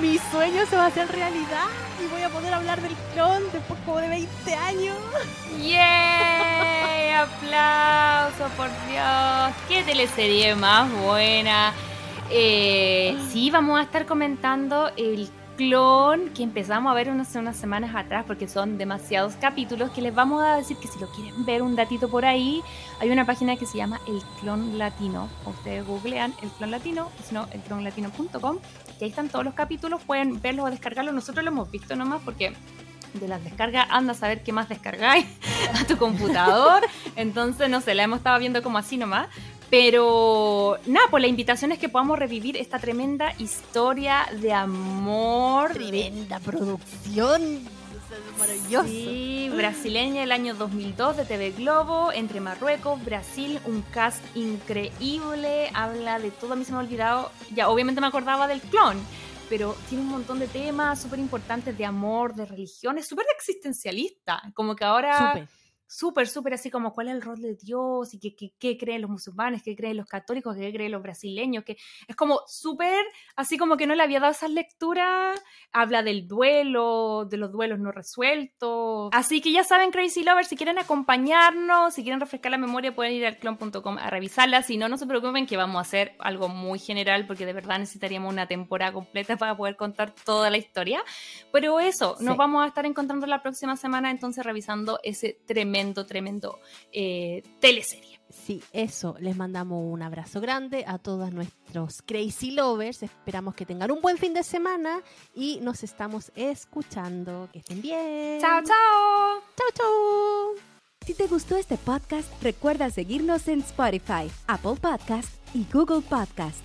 Mi sueño se va a hacer realidad y voy a poder hablar del clon después como de 20 años. ¡Yay! ¡Aplauso, por Dios! ¡Qué teleserie más buena! Eh, sí, vamos a estar comentando el que empezamos a ver unas, unas semanas atrás porque son demasiados capítulos que les vamos a decir que si lo quieren ver un datito por ahí, hay una página que se llama El Clon Latino. Ustedes googlean El Clon Latino, o si no, elclonlatino.com, y ahí están todos los capítulos, pueden verlos o descargarlos. Nosotros lo hemos visto nomás porque de las descargas, anda a saber qué más descargáis a tu computador. Entonces, no sé, la hemos estado viendo como así nomás. Pero nada, pues la invitación es que podamos revivir esta tremenda historia de amor. Tremenda producción. Maravilloso. Sí, brasileña el año 2002 de TV Globo, entre Marruecos, Brasil, un cast increíble, habla de todo, a mí se me ha olvidado, ya obviamente me acordaba del clon, pero tiene un montón de temas súper importantes de amor, de religión, es súper existencialista, como que ahora súper, súper así como cuál es el rol de Dios y qué, creen los musulmanes, qué creen los católicos, qué creen los brasileños, que es como súper así como que no le había dado esas lecturas, habla del duelo, de los duelos no resueltos. Así que ya saben, Crazy Lovers, si quieren acompañarnos, si quieren refrescar la memoria, pueden ir al clon.com a revisarla. Si no, no se preocupen que vamos a hacer algo muy general porque de verdad necesitaríamos una temporada completa para poder contar toda la historia. Pero eso, nos vamos a estar encontrando la próxima semana entonces revisando ese tremendo tremendo, eh, teleserie. Sí, eso. Les mandamos un abrazo grande a todos nuestros Crazy Lovers. Esperamos que tengan un buen fin de semana y nos estamos escuchando. Que estén bien. Chao, chao. Chao, chao. Si te gustó este podcast, recuerda seguirnos en Spotify, Apple Podcast y Google Podcast.